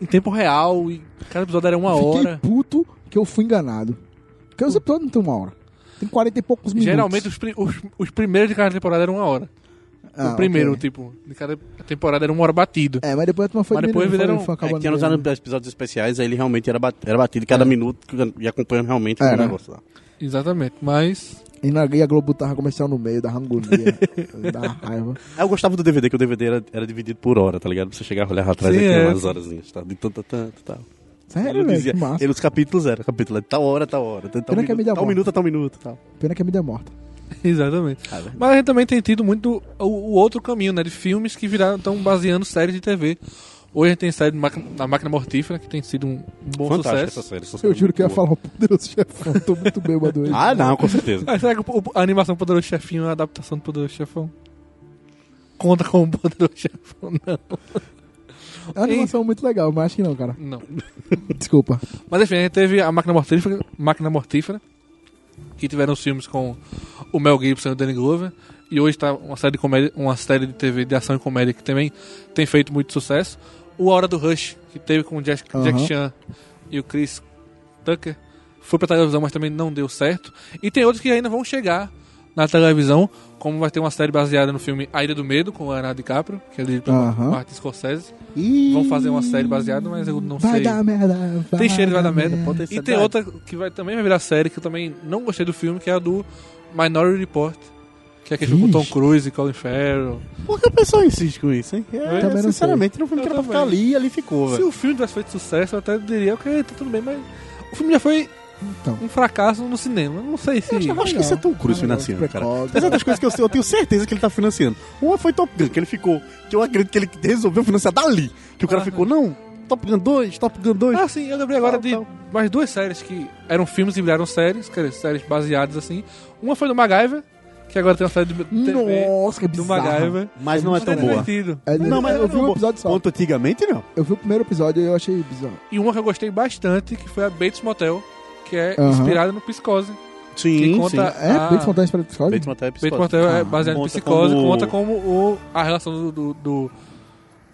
em tempo real e cada episódio era uma Fiquei hora. puto que eu fui enganado. Porque os episódios não tem uma hora. Tem 40 e poucos minutos. Geralmente os, pri- os, os primeiros de cada temporada eram uma hora. Ah, o primeiro, ok. tipo, de cada temporada era uma hora batido. É, mas depois a turma foi Mas depois viram- foi, foi É, tinha nos episódios especiais, aí ele realmente era, bat- era batido cada É. minuto e acompanhando realmente É, o negócio lá. Exatamente. Mas. E, na, e a Globo tava comercial no meio, dava agonia, [LAUGHS] dava raiva. Ah, Eu gostava do DVD, que o DVD era, era dividido por hora, tá ligado? Pra você chegar a olhar atrás Sim, e tinha é. umas horazinhas, tá? De tanto, tanto, tal. Sério, Ele velho, dizia, que massa. ele, os capítulos eram, capítulo é de tal hora, tal hora, tal, Pena que é minuto, mídia tal morta. minuto, tal minuto, tal. Pena que a mídia é morta. [LAUGHS] Exatamente. Ah. Mas a gente também tem tido muito o, o outro caminho, né? De filmes que viraram, estão baseando séries de TV. Hoje a gente tem série da Máquina Mortífera, que tem sido um, bom Fantástica sucesso. essa série. essa Eu série juro que eu ia muito boa. falar o poderoso chefão. Tô muito bêbado hoje. [LAUGHS] Ah, não, com certeza. Ah, será que o- o- a animação Poderoso Chefinho é uma adaptação do Poderoso Chefão? Conta como Poderoso Chefão? Não. É uma animação muito legal, mas acho que não, cara. Não. Desculpa. Mas enfim, a gente teve a Máquina Mortífera, Máquina Mortífera que tiveram os filmes com o Mel Gibson e o Danny Glover. E hoje está uma série de comédia, uma série de TV de ação e comédia que também tem feito muito sucesso. O A Hora do Rush, que teve com o Jack, Aham. Jack Chan e o Chris Tucker, foi pra televisão, mas também não deu certo. E tem outros que ainda vão chegar na televisão, como vai ter uma série baseada no filme A Ilha do Medo, com o Leonardo DiCaprio, que é dirigido pelo Aham. Martin Scorsese. Ih, Vão fazer uma série baseada, mas eu não Vai sei. dar merda. Vai Tem cheiro de vai dar merda. Ter E tem outra que vai, também vai virar série, que eu também não gostei do filme, que é a do Minority Report. Que é aquele filme com Tom. Cruise e Colin Farrell. Por que o pessoal insiste com isso, hein? É, Também sinceramente, não foi Eu que era pra ficar ali e ali ficou, Se velho. o filme tivesse feito sucesso, eu até diria, ok, tá tudo bem, mas o filme já foi Então. um fracasso no cinema. Não sei se... Eu acho que isso é Tom Cruise Legal, financiando, cara. Apesar das coisas que eu, eu tenho certeza que ele tá financiando. Uma foi Top Gun, que ele ficou. Que eu acredito que ele resolveu financiar dali. Que o cara Aham. ficou, não, Top Gun 2, Top Gun 2. Ah, sim, eu lembrei agora Tal, de tal. mais duas séries que eram filmes e viraram séries, quer dizer, séries baseadas assim. Uma foi do MacGyver, que agora tem uma série de TV Nossa, que do bizarro. MacGyver. Mas não é tão boa. divertido. É, Não, mas eu vi um boa. episódio só. Ponto antigamente, não. Eu vi o primeiro episódio e eu achei bizarro. E uma que eu gostei bastante, que foi a Bates Motel, que é Aham. inspirada no Psicose. Sim, Que conta- sim. É, Ah. Bates Motel para psicólogo? Bates Motel é Bates psicose. Motel é Ah, baseado em psicose, como- conta como o, a relação do, do, do,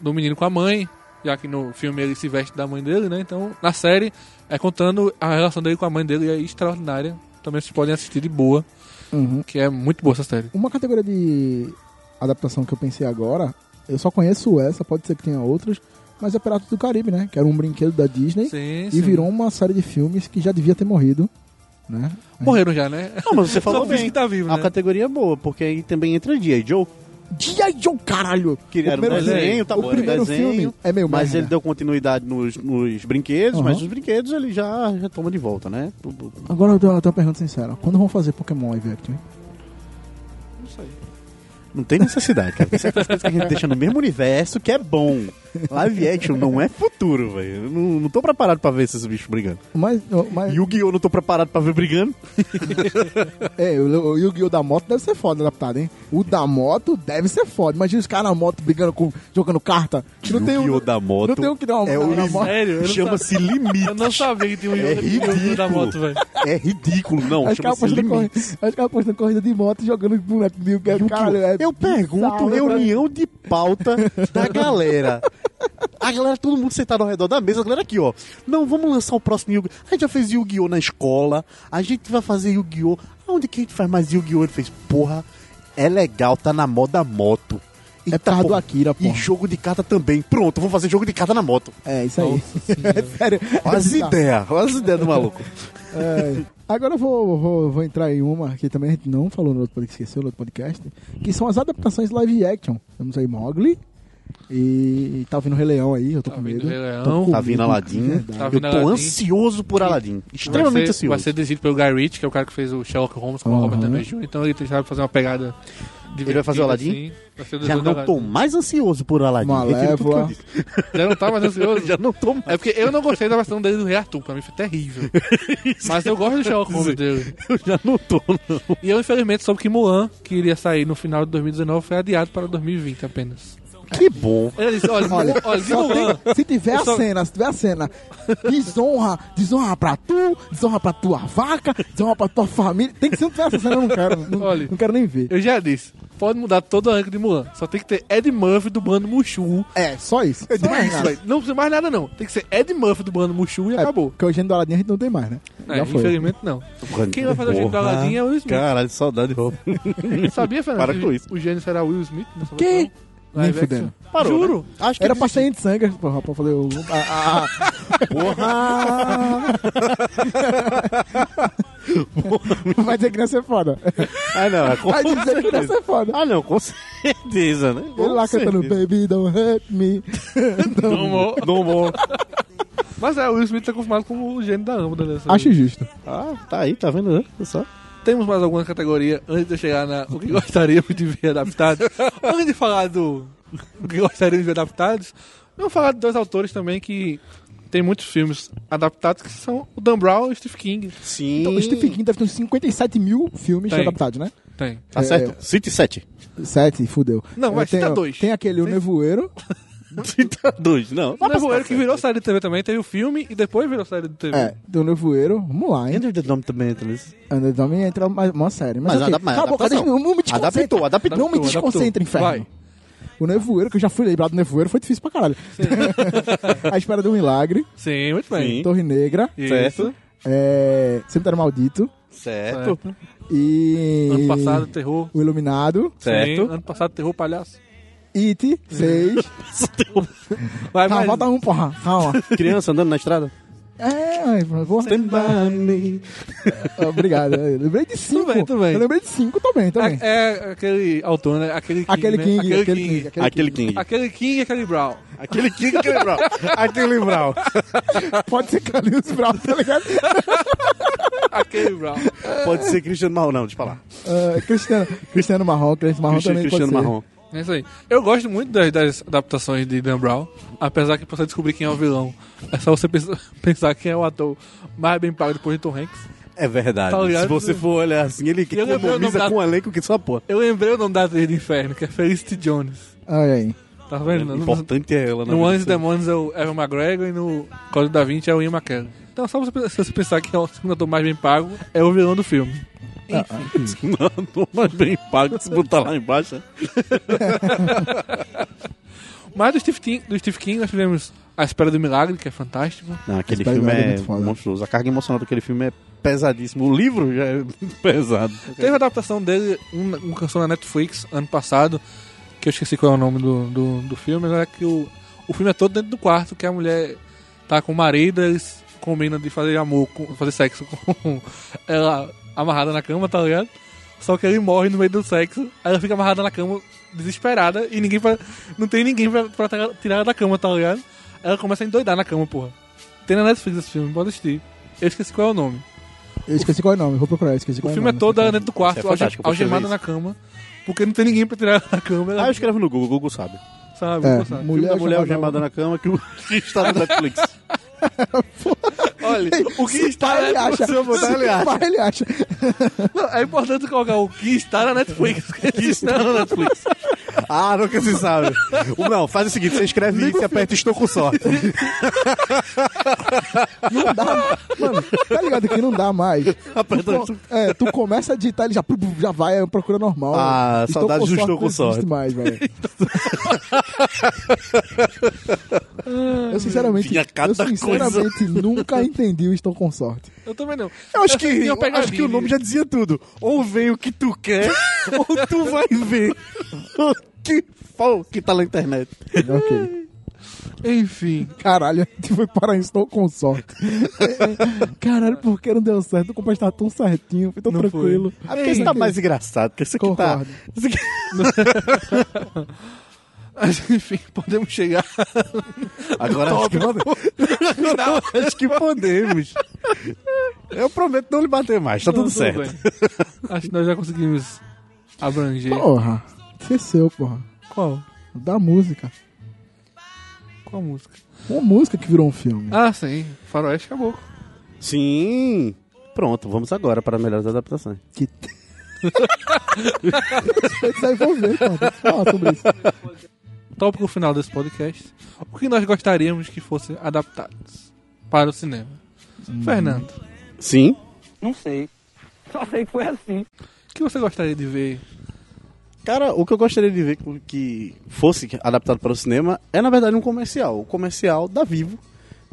do menino com a mãe, já que no filme ele se veste da mãe dele, né? Então, na série, é contando a relação dele com a mãe dele e é extraordinária. Também vocês podem assistir de boa, Uhum. que é muito boa essa série. Uma categoria de adaptação que eu pensei agora, eu só conheço essa, pode ser que tenha outras, mas é Piratas do Caribe, né? Que era um brinquedo da Disney Sim, e sim. virou uma série de filmes que já devia ter morrido, né? Morreram já, né? Não, mas você [LAUGHS] falou bem. que tá vivo, A né? categoria é boa, porque aí também entra G.I. Joe. G.I. Joe, caralho! Que era um desenho, tá o bom, era primeiro desenho, filme é meio Mas merda. ele deu continuidade nos, nos brinquedos, Aham. mas os brinquedos ele já retoma de volta, né? Agora eu tenho eu tenho uma pergunta sincera. Quando vão fazer Pokémon live action? hein? Não tem necessidade, cara. Tem certas coisas que a gente deixa no mesmo universo que é bom. Live action não é futuro, velho. Eu não, não tô preparado pra ver esses bichos brigando. Mas, mas Yu-Gi-Oh! não tô preparado pra ver brigando. [LAUGHS] é, o, o Yu-Gi-Oh! da moto deve ser foda adaptado, hein? O da moto deve ser foda. Imagina os caras na moto brigando, com, jogando carta. Não tem um, Yu-Gi-Oh! da moto. Não tem um que dá uma é o na moto. Sério? Chama-se limite. Eu não sabia que tinha um É Yu-Gi-Oh! da ridículo. moto, velho. É ridículo. Não, Acho que chama-se postando corrida, limite. acho que ela postando corrida de moto e jogando boneco de Yu-Gi-Oh! Caralho, é Eu pergunto, né? reunião de pauta da galera. A galera, todo mundo sentado ao redor da mesa, a galera aqui, ó. Não, vamos lançar o próximo Yu-Gi-Oh! A gente já fez Yu-Gi-Oh! na escola, a gente vai fazer Yu-Gi-Oh! Aonde que a gente faz mais Yu-Gi-Oh! Ele fez, porra, é legal, tá na moda moto. É por causa do. Akira, E pô. jogo de carta também. Pronto, vamos fazer jogo de carta na moto. É, isso aí. [LAUGHS] É sério. Olha as ideias, olha as ideias do maluco. É. Agora eu vou, vou, vou entrar em uma que também a gente não falou no outro podcast, esqueceu no outro podcast, que são as adaptações live action. Temos aí Mogli e tá vindo o Rei Leão aí, eu tô Tá com vindo medo. o Rei Leão. Tô com Tá vindo Aladdin. Tá Eu vindo tô Aladdin. ansioso por Aladdin. Vai Extremamente ser, ansioso. vai ser dirigido pelo Guy Ritchie, que é o cara que fez o Sherlock Holmes com o Aham. Robert Downey Jr. Então ele sabe fazer uma pegada Ele vai fazer o Aladdin? Assim. Vai ser o Já não tô Aladdin. mais ansioso por Aladdin. Eu Malévola. Já não tá mais [LAUGHS] ansioso? Já não tô mais. É porque eu não gostei da versão dele do Rei Arthur, pra mim foi terrível. [LAUGHS] Mas eu gosto do Sherlock Holmes dele. Eu já não tô, não. E eu, infelizmente, soube que Mulan, que iria sair no final de 2019, foi adiado para 2020 apenas. Que bom. Ele disse, olha, Olha, olha, de só tem- se tiver Eu a só- cena, se tiver a cena, desonra, desonra pra tu, desonra pra tua vaca, desonra pra tua família. Tem que ser, não tiver essa cena, eu não quero. Não, Olha. não quero nem ver. eu já disse, pode mudar todo o elenco de Mulan. Só tem que ter Ed Murphy do bando Mushu. É, só isso. Só mais Isso, nada. Não precisa mais nada, não. Tem que ser Ed Murphy do bando Mushu e É, acabou. Porque o gênio do Aladdin a gente não tem mais, né? É, infelizmente, não. Quem vai fazer o gênio do Porra. Aladdin é o Will Smith. Caralho, saudade, Rob. Sabia, Fernando? Para com isso. O gênio será Will Smith nessa Que? versão? Nem fudendo. Parou, Juro. né? Acho que Era pra sair de sangue, porra, pra fazer o. A, a, a- Vai dizer que não ia ser foda. Ah, não. É com Vai dizer que não ia certeza. ser foda. Ah, não, com certeza, né? Ele lá cantando certeza. Baby, don't hurt me. Tomou. Não bom. Mas é, o Will Smith tá confirmado como o gênio da lâmpada dessa Acho justo. Ah, tá aí, tá vendo, né? Só. Temos mais alguma categoria antes de eu chegar na o que gostaríamos de ver adaptado? [LAUGHS] antes de falar do o que gostaríamos de ver adaptados, vamos falar de dois autores também que tem muitos filmes adaptados que são o Dan Brown e o Steve King. Sim. Então, o Stephen King deve ter uns 57 mil filmes Tem. adaptados, né? Tem. Tá É, certo. City 7. Sete, fudeu. Não, vai, Eu tenho- cita dois. Tem aquele, o Sim. Nevoeiro. [LAUGHS] City 2. Não. O Nevoeiro que virou série de TV também, teve o filme e depois virou série de TV. É, do Nevoeiro. Vamos lá, hein? Ender the Dome também, Thalys. Underdome entra mais uma série. Mas, Mas ok. adap- mas Cala a boca, não me desconcentra. Adaptou, adaptou. Não me desconcentra, adaptou. inferno. Vai. O Nevoeiro, que eu já fui lembrar do Nevoeiro, foi difícil pra caralho. [LAUGHS] a Espera do Milagre, Sim, muito bem. Sim. Torre Negra, Isso. Certo. é... Cemitério Maldito Certo. Certo. e... Ano passado, terror. O Iluminado, Certo. Sim, ano passado, terror palhaço. It, 6. [LAUGHS] Vai, Calma, vai. falta um, porra. Calma. Criança andando na estrada. É, vou... Stand by me. Obrigado. Eu lembrei de 5. bem, tudo bem. Eu lembrei de 5 também, também. É, é aquele autor, né? Aquele King. Aquele né? King, Aquele, aquele King. King, aquele Aquele King. King. Aquele King e aquele Brown. Aquele King, aquele Brown. [LAUGHS] Aquele Brown. Pode ser Carlinhos Brown, tá ligado? [LAUGHS] Aquele Brown. Pode ser Cristiano Marrom, não, deixa eu falar. Ah, Cristiano, Cristiano Marrom, Cristiano Marrom Cristiano, também Cristiano pode ser. É isso aí. Eu gosto muito das, das adaptações de Dan Brown, apesar que pra você descobrir quem é o vilão, é só você [LAUGHS] pensar, quem é o ator mais bem pago depois de Tom Hanks. É verdade. Tá? Se você for olhar assim, ele o economiza da- com um elenco que só porra. Eu lembrei o nome da atriz do inferno, que é Felicity Jones. Olha aí. Tá vendo? No, importante é ela, né? no Anjos e Demônios é o Evan McGregor e no Código da Vinci é o Ian McKellen. Então só você, se você pensar que é o segundo ator mais bem pago, é o vilão do filme. [LAUGHS] Não, não mais bem pago se botar lá embaixo. [LAUGHS] Mas do Steve, King, do Steve King nós tivemos A Espera do Milagre, que é fantástico. Não, aquele filme é é monstruoso. A carga emocional daquele filme é pesadíssimo. O livro já é muito [LAUGHS] pesado. Teve a adaptação dele, um, um canção na Netflix, ano passado, que eu esqueci qual é o nome do, do, do filme, mas é que o, o filme é todo dentro do quarto, que a mulher tá com o marido, eles combinam de fazer amor, com, fazer sexo com ela amarrada na cama, tá ligado? Só que ele morre no meio do sexo, aí ela fica amarrada na cama, desesperada, e ninguém pra, não tem ninguém pra, pra tirar- ela da cama, tá ligado? Ela começa a endoidar na cama, porra. Tem na Netflix esse filme, pode assistir. Eu esqueci qual é o nome. Eu esqueci qual é o nome, vou procurar, esqueci O qual é o filme é nome. todo ela dentro do quarto, é alge- vou algemada na cama, porque não tem ninguém pra tirar ela da cama. Ela, Ah, eu escrevo no Google, o Google sabe. sabe, É, você sabe. mulher Filme da mulher algemada- na cama que o- [LAUGHS] que está no Netflix. Olha, o que está na ele acha. Netflix. dar- Se pá, ele acha. Não, É importante colocar o que está na Netflix. [LAUGHS] que está na Netflix. Ah, nunca se sabe. Não, faz o seguinte, você escreve isso e aperta estou com sorte. Não dá. Mano, tá ligado que não dá mais. Tu, é, tu começa a digitar, ele já, já vai, é procura normal. Ah, Estou saudades do estou com não sorte. mais, velho. [LAUGHS] eu sinceramente, eu sinceramente nunca entendi o Estou com sorte. Eu também não. Eu acho que, tinha eu acho que o nome já dizia tudo. Ou vem o que tu quer, [LAUGHS] ou tu vai ver o [LAUGHS] que, o que tá na internet. ok. Enfim. Caralho, a gente foi parar em Estou com sorte. [LAUGHS] Caralho, por que não deu certo? O compadre tava tão certinho, foi tão Não foi. tranquilo. Ah, porque isso tá mais engraçado, porque isso aqui tá... Concordo. Isso aqui... [LAUGHS] Mas, enfim, podemos chegar. Agora acho que, Agora [LAUGHS] acho que podemos. Eu prometo não lhe bater mais, tá tudo Não, certo. bem. Acho que nós já conseguimos abranger. Porra, esqueceu, porra. Qual? Da música. Qual música? Uma música que virou um filme. Ah, sim. Faroeste Caboclo. Sim. Pronto, vamos agora para melhores adaptações. Que... [LAUGHS] Isso aí vou ver, cara. Falar sobre isso. tópico final desse podcast. O que nós gostaríamos que fosse adaptados para o cinema? Fernando, Sim. Não sei. Só sei que foi assim. o que você gostaria de ver? Cara, o que eu gostaria de ver que fosse adaptado para o cinema é, na verdade, um comercial. O comercial da Vivo,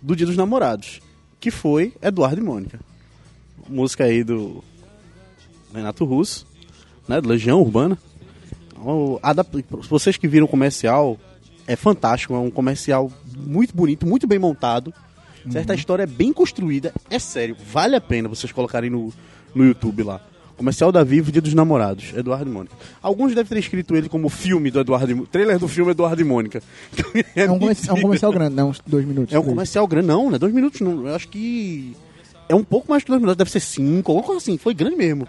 do Dia dos Namorados, que foi Eduardo e Mônica. Música aí do Renato Russo, né, do Legião Urbana. O, adap- Vocês que viram o comercial, é fantástico, é um comercial muito bonito, muito bem montado. Certa história é bem construída, é sério, vale a pena vocês colocarem no, no YouTube lá. Comercial da Vivo, Dia dos Namorados, Eduardo e Mônica. Alguns devem ter escrito ele como filme do Eduardo e Mônica. Trailer do filme Eduardo e Mônica. [LAUGHS] É um, comerci- é um comercial grande, né? Uns dois minutos. É um três. comercial grande, não, não é dois minutos, não. Eu acho que. É um pouco mais que dois minutos, deve ser cinco, alguma coisa assim. Foi grande mesmo.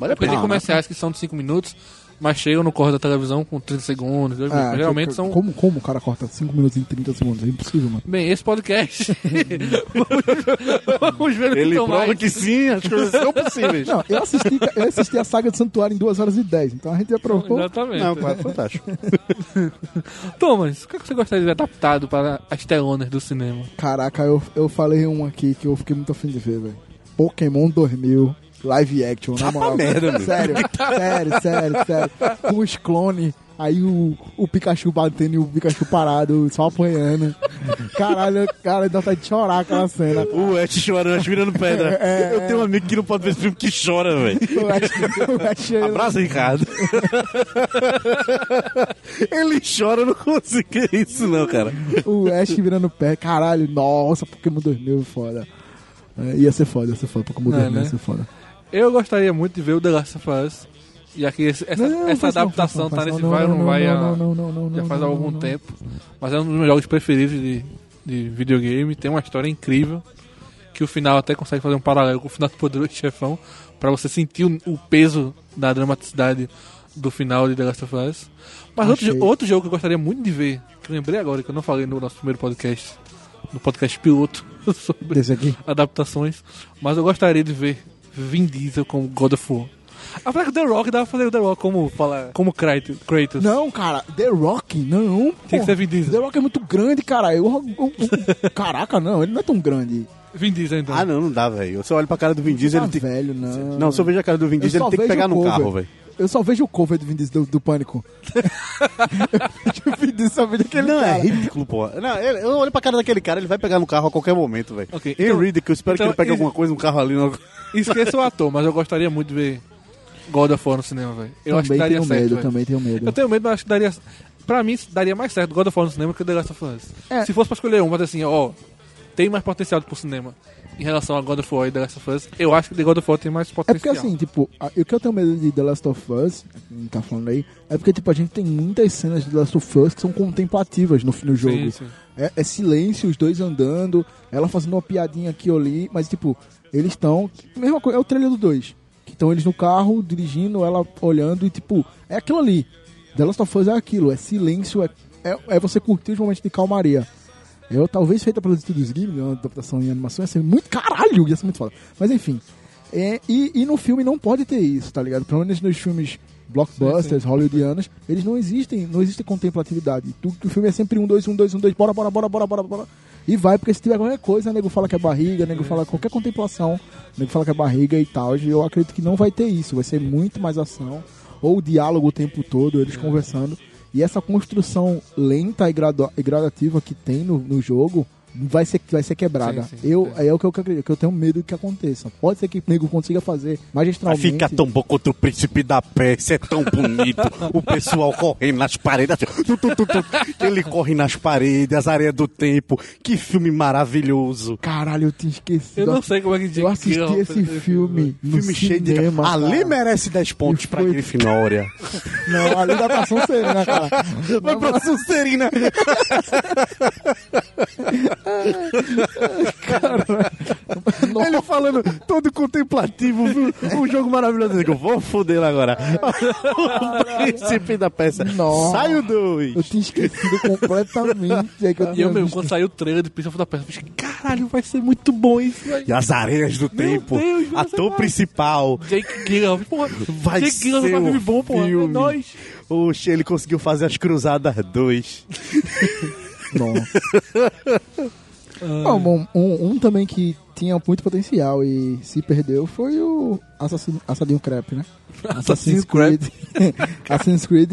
Vale a pena. tem comerciais que são de 5 minutos, mas chegam no corre da televisão com 30 segundos. minutos. Ah, Geralmente que- são. Como, como o cara corta 5 minutos em 30 segundos? É impossível, mano. Bem, esse podcast. [LAUGHS] Vamos ver o que Ele prova mais. que sim, as coisas são possíveis. Não, eu assisti, eu assisti a saga do Santuário em 2 horas e 10, então a gente já provou. Exatamente. Não, claro, fantástico. [LAUGHS] Thomas, o que é que você gostaria de ver adaptado para as telonas do cinema? Caraca, eu, eu falei um aqui que eu fiquei muito afim de ver, velho. Pokémon 2000, live action, na moral. merda, sério, [LAUGHS] sério, sério, sério. Com os clones, aí o, o Pikachu batendo e o Pikachu parado, só apanhando. Caralho, cara, dá vontade de chorar aquela cena. O Ash chorando, Ash virando pedra. É, eu tenho um amigo que não pode ver esse filme que chora, velho. [LAUGHS] Abraça, Ricardo. [LAUGHS] Ele chora, eu não consigo isso, não, cara. o Ash virando pé. Caralho, nossa, Pokémon 2000, foda. É, ia ser foda, ia ser foda. Pokémon É, 2000 ia né? ser foda. Eu gostaria muito de ver o The Last of Us. Que esse- essa, Não, essa não, adaptação faz tá não, nesse não, vai ou não, não, vai não, não, não, não, já não, faz não, algum não. tempo. Mas é um dos meus jogos preferidos de, de videogame. Tem uma história incrível. Que o final até consegue fazer um paralelo com o final do Poderoso Chefão. Pra você sentir o, o peso da dramaticidade do final de The Last of Us. Mas outro, Achei. outro jogo que eu gostaria muito de ver, que eu lembrei agora, que eu não falei no nosso primeiro podcast, no podcast piloto, [LAUGHS] sobre aqui? adaptações, mas eu gostaria de ver Vin Diesel como God of War. Apesar que o The Rock dava pra fazer o The Rock como, falar, como Kratos. Não, cara, The Rock, não. Tem que ser Vin Diesel. The Rock é muito grande, cara. Eu, eu- eu- [LAUGHS] caraca, não, ele não é tão grande. Vin Diesel então. Ah, não, não dá, velho. Você olha pra cara do Vin Diesel, Tá ele tem... velho, não. Não, se eu vejo a cara do Vin Eu Diesel, só ele tem que pegar no cover. carro, velho. Eu só vejo o cover do Vin Diesel, do, do Pânico. [LAUGHS] eu Vin Diesel, só vejo aquele Não, é cara. ridículo, pô. Não, ele- eu olho pra cara daquele cara, ele vai pegar no carro a qualquer momento, velho. Ok, Ian então- Reed, que eu espero então, que ele pegue alguma coisa no carro ali. No... Esqueça o ator, mas eu gostaria muito de ver God of War no cinema, velho. Eu acho que também daria tenho certo. medo, velho. também tenho medo. Eu tenho medo, mas acho que daria. Pra mim, daria mais certo God of War no cinema que o The Last of Us. É. Se fosse pra escolher um, mas assim, ó, tem mais potencial pro cinema em relação a God of War e The Last of Us. Eu acho que The God of War tem mais É potencial. porque assim, tipo, a- o que eu tenho medo de The Last of Us, que tá falando aí, é porque, tipo, a gente tem muitas cenas de The Last of Us que são contemplativas no, no jogo. Sim, sim. É, é silêncio, os dois andando, ela fazendo uma piadinha aqui ou ali, mas tipo, eles estão. Mesma coisa, é o trailer do 2. Que estão eles no carro, dirigindo, ela olhando e tipo, é aquilo ali. The Last of Us é aquilo, é silêncio, é, é, é você curtir os momentos de calmaria. Eu, talvez feita pelos estúdios Ghibli, uma adaptação em animação, ia ser muito caralho, ia ser muito foda. Mas enfim. É, e, e no filme não pode ter isso, tá ligado? Pelo menos nos filmes blockbusters, hollywoodianos, eles não existem, não existe contemplatividade. Tu, o filme é sempre um, dois, um, dois, um, dois, bora, bora, bora, bora, bora, bora. E vai, porque se tiver qualquer coisa, nego fala que é barriga, nego fala qualquer contemplação, nego fala que é barriga e tal. E eu acredito que não vai ter isso, vai ser muito mais ação. Ou diálogo o tempo todo, eles conversando. E essa construção lenta e, gradativa que tem no, no jogo vai ser, vai ser quebrada. Sim, sim, eu, sim. é o que eu, acredito, que eu tenho medo que aconteça. Pode ser que o nego consiga fazer Vai magistralmente. ficar tão bom quanto o príncipe da Pérsia, é tão bonito. o pessoal correndo nas paredes. assim, tu, tu, tu, tu. Ele corre nas paredes, as areias do tempo. Que filme maravilhoso. Caralho, eu tinha esquecido. Eu não sei como é que Jake Eu assisti Gyllenhaal esse filme no filme cheio de. Ali merece 10 pontos E pra foi- Grifinória. Não, ali da Praça Serena, cara. Vai pra [LAUGHS] Sucerina. Ele falando todo contemplativo, viu? um jogo maravilhoso. Eu vou foder lá agora. [LAUGHS] o príncipe da peça. Nossa. Sai o dois. Eu tinha esquecido completamente. É que eu E eu mesmo, visto. quando saiu o trailer do of the Persia, eu fiquei, caralho, vai ser muito bom isso, velho. E as areias do Meu tempo. Deus, vai ator massa. principal. Jake Gyllenhaal, porra. Vai Jake ser Gyllenhaal um filme bom, porra. É nóis. Oxe, ele conseguiu fazer as Cruzadas 2. [LAUGHS] Bom. Bom, bom, um, um também que tinha muito potencial e se perdeu foi o Assassino, Assadinho Crepe, né? Assassin's [LAUGHS] Assassin's Creed,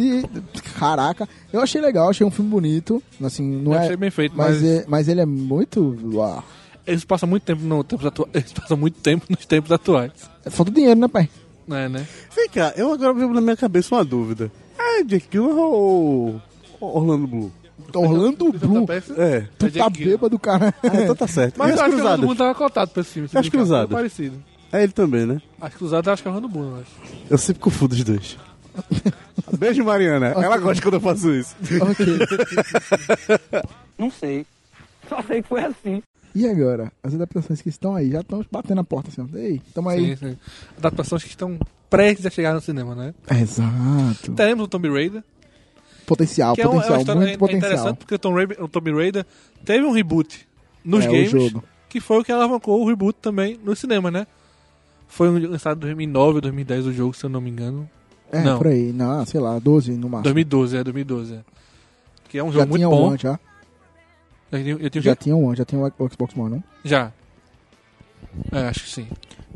caraca. Eu achei legal, achei um filme bonito. Assim, não Eu é, achei bem feito, mas, mas- é- mas ele é muito. uau. Eles passam muito tempo no tempos atuais. [LAUGHS] Eles passam muito tempo nos tempos atuais. Falta dinheiro, né, pai? É, né? Vem cá, eu agora veio na minha cabeça uma dúvida. É Jake Gyllenhaal ou Orlando Bloom? Orlando Bloom. É. Tu tá bêbado, cara. Ah, então tá certo. Mas eu acho que o? Bloom tava cotado pra brincar, Cruzadas? foi parecido. É ele também, né? As cruzadas eu acho que é o Orlando Bloom, eu acho. Eu sempre confundo os dois. Beijo, Mariana. Ela gosta quando eu faço isso. ok. Não sei. Só sei que foi assim. E agora? As adaptações que estão aí já estão batendo na porta assim. Ei, tamo aí. Sim, sim. Adaptações que estão prestes a chegar no cinema, né? Exato. Teremos o Tomb Raider. Potencial, Que é, um- é uma potencial, história muito é- é potencial. interessante porque o Tomb, Raider, o Tomb Raider teve um reboot nos É, games, que foi o que alavancou o reboot também no cinema, né? Foi lançado em 2009 ou 2010 o jogo, se eu não me engano. É, Não. por aí. Não, sei lá, 12 no máximo. 2012, é, 2012. É. Que é um já jogo muito tinha bom. One, já. Eu tinha, eu tinha Já tinha One, já tinha o Xbox One, não? Já. É, acho que sim.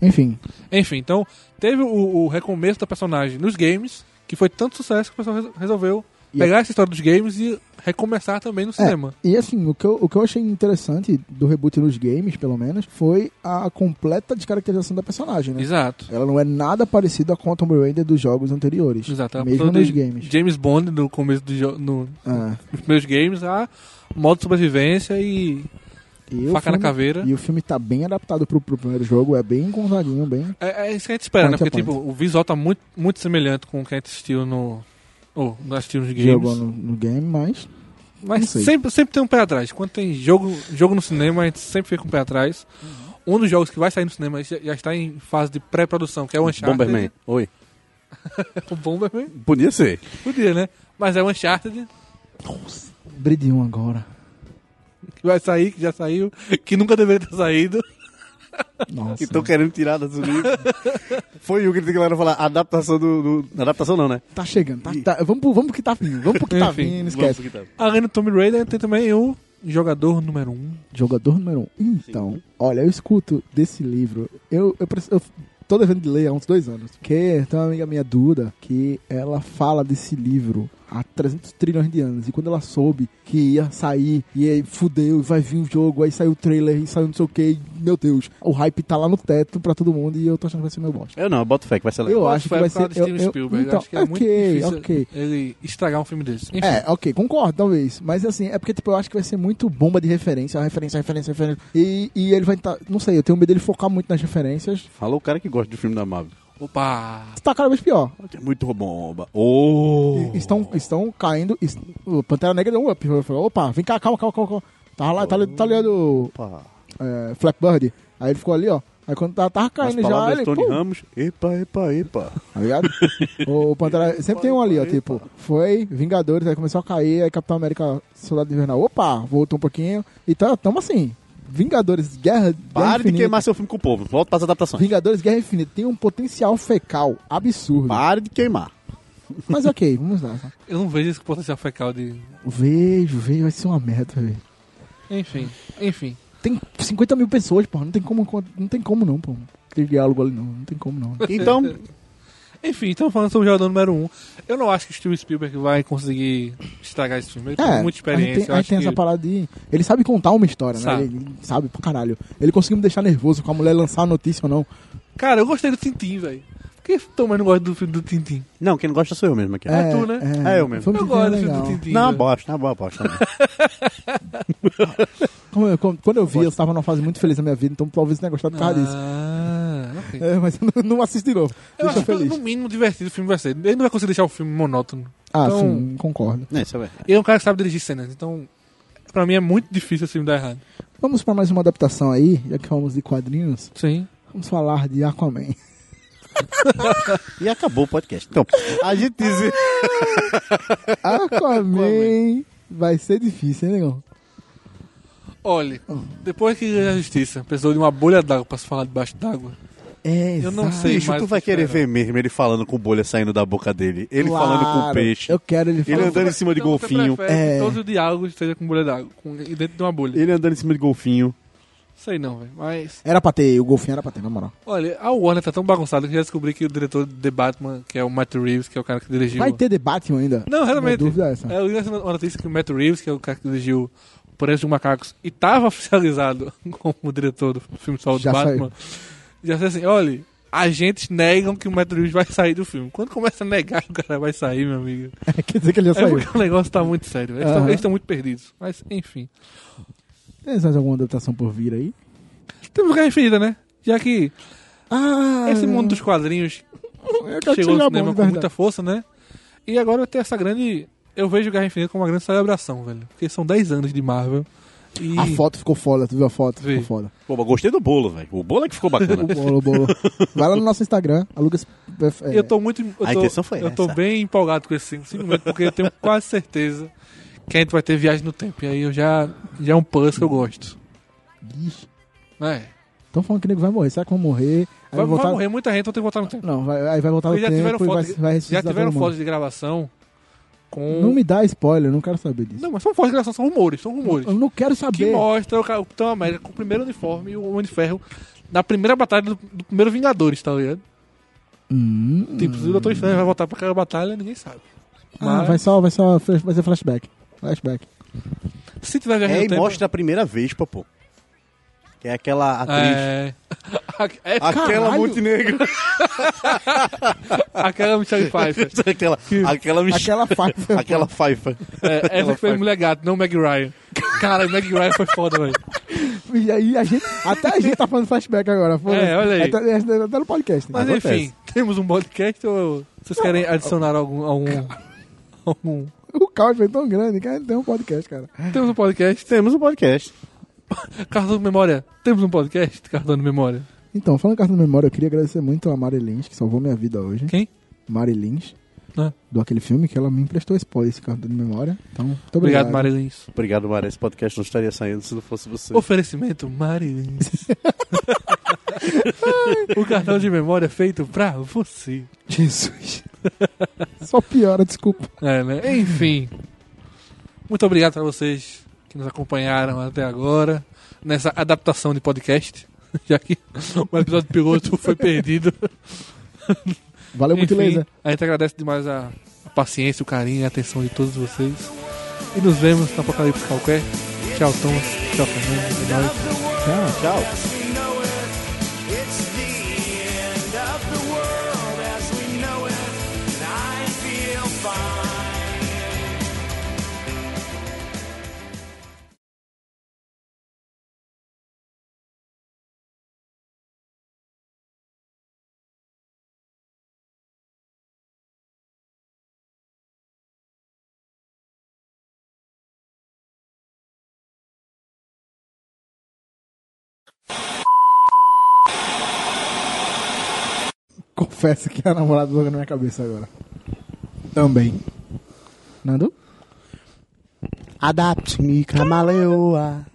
Enfim, Enfim, então teve o, o recomeço da personagem nos games, que foi tanto sucesso que o pessoal res- resolveu pegar essa história dos games e recomeçar também no cinema. E assim, o que, eu, o que eu achei interessante do reboot nos games, pelo menos, foi a completa descaracterização da personagem, né? Exato. Ela não é nada parecida com a Tomb Raider dos jogos anteriores. Exato. Ela Mesmo nos games. James Bond no começo do jogo, no, Ah, nos primeiros games, a modo de sobrevivência e e, faca na filme, caveira. e o filme tá bem adaptado pro, pro primeiro jogo, é bem contadinho, bem... É, é isso que a gente espera, né? Porque tipo, o visual tá muito, muito semelhante com o que a gente assistiu no. Ou não assistiu nos games. Jogou no, no game, mas... Mas sempre, sempre tem um pé atrás. Quando tem jogo, jogo no cinema, a gente sempre fica com o pé atrás. Um dos jogos que vai sair no cinema já, já está em fase de pré-produção, que é o Uncharted. Bomberman. Oi. [LAUGHS] O Bomberman. Podia ser. Podia, né? Mas é o Uncharted, Brilho agora. que vai sair, que já saiu, que nunca deveria ter saído. Nossa. Que estão querendo tirar do livro. Foi o que tem que falar. Adaptação do, do- Adaptação não, né? Tá chegando. Tá, tá- vamos, pro, vamos pro que tá vindo. Vamos pro que tá Enfim, vindo, esquece. Vamos pro que tá. Além do Tomb Raider, tem também o jogador número 1. Um. Jogador número um. Então, olha, eu escuto desse livro. Eu, eu, preciso- eu tô devendo de ler há uns dois anos. Porque tem uma amiga minha, Duda, que ela fala desse livro há 300 trilhões de anos. E quando ela soube que ia sair, e aí fudeu, e vai vir o jogo, aí saiu o trailer, e saiu não sei o que, meu Deus, o hype tá lá no teto pra todo mundo, e eu tô achando que vai ser meu bosta. Eu não, eu boto fé que vai ser legal. Eu acho que vai ser. Eu, eu, Spielberg. então, Acho que é muito ok, difícil ok. ele estragar um filme desse. Enfim, É, ok, concordo, talvez. Mas assim, é porque tipo, eu acho que vai ser muito bomba de referência, referência, referência, referência. E, e ele vai estar. não sei, eu tenho medo dele focar muito nas referências. Falou o cara que gosta do filme da Marvel. Opa! Tá cada vez pior. É muito bomba. Oh! E- Estão, estão caindo. est- O Pantera Negra deu um up. Falou, Opa, vem cá, calma, calma, calma. calma. Tá lá, tá, ali- tá ligado o Opa. é, Flappbird. Aí ele ficou ali, ó. Aí quando tava, tava As caindo já, ele. de Tony pum, Ramos. Epa, epa, epa. Tá ligado? o Pantera. Sempre tem um ali, ó. Tipo, foi Vingadores, aí começou a cair, aí Capitão América, Soldado Invernal. Opa, voltou um pouquinho. Então, tamo assim. Vingadores, Guerra. Guerra Pare de Infinita. queimar seu filme com o povo. Volta para as adaptações. Vingadores Guerra Infinita tem um potencial fecal absurdo. Pare de queimar. Mas ok, vamos lá. Eu não vejo esse potencial fecal de. Vejo, vejo, vai ser uma merda, velho. Enfim, enfim. Tem 50 mil pessoas, porra. Não tem como, não tem como não, pô. Aquele diálogo ali não, não tem como não. Então, [LAUGHS] Enfim, estamos falando sobre o jogador número 1. Um. Eu não acho que o Steven Spielberg vai conseguir estragar esse filme. Ele tem muita a experiência. gente tem, tem que... essa parada de. Ele sabe contar uma história, Sabe. né? Ele sabe pra caralho. Ele conseguiu me deixar nervoso com a mulher lançar a notícia ou não. Cara, eu gostei do Tintin, velho. Por que também não gosta do filme do Tintin? não, quem não gosta sou eu mesmo aqui. É tu, né? É eu mesmo. Eu gosto do filme do Tintin. Não, bosta, não, boa bosta. [LAUGHS] Quando eu vi, eu estava numa fase muito feliz da minha vida, então talvez tenha gostado por causa disso. Ok. É, mas eu não, não assisto de novo. Eu Deixa acho que feliz. no mínimo divertido o filme vai ser. Ele não vai conseguir deixar o filme monótono. Ah, Então- sim, concordo. É, isso é verdade. Ele é um cara que sabe dirigir cenas, então pra mim é muito difícil esse filme dar errado. Vamos para mais uma adaptação aí, já que falamos de quadrinhos. Sim. Vamos falar de Aquaman. [LAUGHS] E acabou o podcast. Então, a gente diz... [LAUGHS] Aquaman vai ser difícil, hein, negão? Olha, depois que a justiça, precisou de uma bolha d'água pra se falar debaixo d'água. É, Eu não sei. Bicho, tu vai que querer ver mesmo ele falando com bolha saindo da boca dele. Ele Claro. falando com o peixe. Eu quero ele Ele falando. andando em cima de Então golfinho. É. que todos os diálogos estejam com bolha d'água, e dentro de uma bolha. Ele andando em cima de golfinho. Sei não, velho. Mas, Era pra ter, o golfinho era pra ter, na moral. olha, a Warner tá tão bagunçada que já descobri que o diretor de The Batman, que é o Matt Reeves, que é o cara que dirigiu... Vai ter debate ainda? Não, realmente. Minha dúvida é essa. Eu li essa notícia que o Matt Reeves, que é o cara que dirigiu Por Entre os Macacos, e tava [LAUGHS] oficializado como diretor do filme solo do Batman, já disse assim, olha, agentes negam que o Matt Reeves vai sair do filme. Quando começa a negar que o cara vai sair, meu amigo, [LAUGHS] Quer dizer que ele já é saiu. porque o negócio tá muito sério. Eles Aham. estão muito perdidos. Mas, enfim. Tem mais alguma adaptação por vir aí? Temos Guerra Infinita, né? Já que Ah, esse mundo dos quadrinhos eu quero chegou no cinema de com muita força, né? E agora vai ter essa grande... Eu vejo Guerra Infinita como uma grande celebração, velho. Porque são 10 anos de Marvel. E... A foto ficou foda, tu viu a foto? Vi. Ficou foda. Pô, mas gostei do bolo, velho. O bolo é que ficou bacana. [LAUGHS] O bolo, o bolo. Vai lá no nosso Instagram, aluga. é, Eu tô muito. Eu A tô, intenção foi Eu tô essa. bem empolgado com esse minutos, porque eu tenho quase certeza que a gente vai ter viagem no tempo. E aí eu já. Já é um plus que eu gosto. Ixi, É. Tão falando que o nego vai morrer. Será que vão morrer? Aí Vai, voltar... vai morrer muita gente, vão ter que voltar no tempo. Não, vai, aí vai voltar no já tiveram tempo e vai, fotos. vai Já tiveram todo mundo. fotos de gravação com. Não me dá spoiler, eu não quero saber disso. Não, mas são gravação, são rumores, são rumores. Eu não quero Que saber. mostra o Capitão América com o primeiro uniforme e o Homem de Ferro na primeira batalha do, do primeiro Vingadores, tá ligado? Hum, Tipo, se o Doutor Estranho vai voltar pra aquela batalha, ninguém sabe. Ah, Mas- vai só, vai só, vai ser flashback. Flashback. Se tiver viagem É, e tempo. mostra a primeira vez, pô. Que é aquela atriz. É. é Aquela Caralho! Montenegro. [LAUGHS] aquela Michelle Pfeiffer. [LAUGHS] aquela, aquela, Mich- Aquela faixa. aquela Pfeiffer. É, essa que fez Mulher Gato, não Meg Ryan. Cara, Meg Ryan foi foda, velho. E aí a gente, até a gente tá falando flashback agora. foda-se. É, olha aí. Até, até no podcast. Mas Acontece. enfim, temos um podcast ou vocês querem adicionar algum. algum, algum... [LAUGHS] O caos foi tão grande que a gente tem um podcast, cara. Temos um podcast. Temos um podcast. [LAUGHS] Cartão de memória. Temos um podcast, cartão de memória. Então, falando em cartão de memória, eu queria agradecer muito a Mari Lins, que salvou minha vida hoje. Quem? Mari Lins, Ah. do aquele filme que ela me emprestou spoiler esse cartão de memória. Então, muito Obrigado, obrigado. Marilins. Obrigado, Mara. Esse podcast não estaria saindo se não fosse você. Oferecimento Marilins. [LAUGHS] o cartão de memória é feito pra você. Jesus. Só piora, desculpa. É, né? Enfim. Muito obrigado pra vocês que nos acompanharam até agora nessa adaptação de podcast. [LAUGHS] Já que o episódio piloto [LAUGHS] foi perdido. Valeu muito, Enfim, laser. A gente agradece demais a, a paciência, o carinho e a atenção de todos vocês. E nos vemos no Apocalipse Qualquer. Tchau, Thomas. Tchau, Fernando. Tchau. Tchau. Confesso que a namorada joga na minha cabeça agora. Também. Nando? Adapte-me, camaleoa.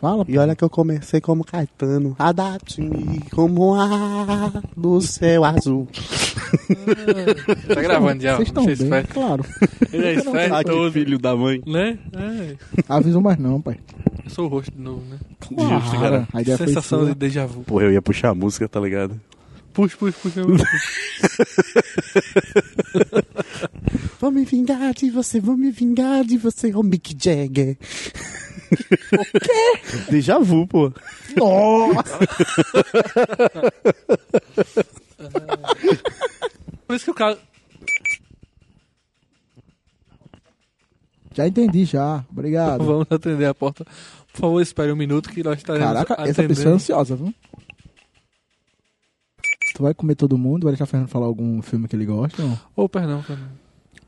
Fala. E olha que eu comecei como Caetano. Adapte-me como ar do céu azul. Tá gravando já. Vocês estão Vocês bem, espertos. claro. [LAUGHS] Ele é esperto Ah, que filho da mãe. né? É. Avisou mais não, pai. Eu sou o rosto de novo, né? Justo, cara. A Sensação de déjà vu. Porra, eu ia puxar a música, tá ligado? Puxa, puxa, puxa. [LAUGHS] Vou me vingar de você, vou me vingar de você, ô Mick Jagger. O [LAUGHS] quê? Déjà vu, pô. Nossa! [LAUGHS] Por isso que o cara. Já entendi, já. Obrigado. Vamos atender a porta. Por favor, espere um minuto que nós estaremos Caraca, essa atendendo. pessoa é ansiosa, viu? Tu vai comer todo mundo? Vai deixar o Fernando falar algum filme que ele gosta? Não? Ô, perdão, perdão.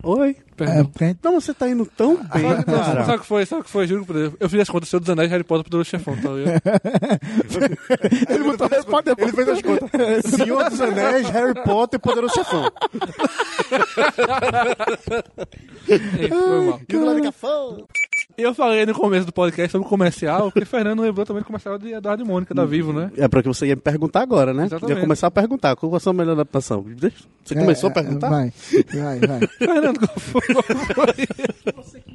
Oi. É, Perdão. Não, você tá indo tão bem, Sabe, cara. sabe o que foi? Sabe o que foi? Juro por Deus. Eu fiz as contas, Senhor dos Anéis, Harry Potter, Poderoso Chefão, tá ligado? [LAUGHS] ele botou a resposta depois. Ele fez as contas. Senhor dos Anéis, Harry Potter, Poderoso Chefão. [LAUGHS] Ei, foi mal. E de cá, Eu falei no começo do podcast sobre o comercial, porque Fernando lembrou também do comercial de Eduardo e Mônica da Vivo, né? É porque você ia me perguntar agora, né? Exatamente. Ia começar a perguntar. Qual ser a melhor adaptação? Você começou a É, perguntar? Vai, vai, vai. [LAUGHS] Fernando, qual foi? Qual foi?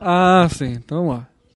Ah, sim, então vamos lá.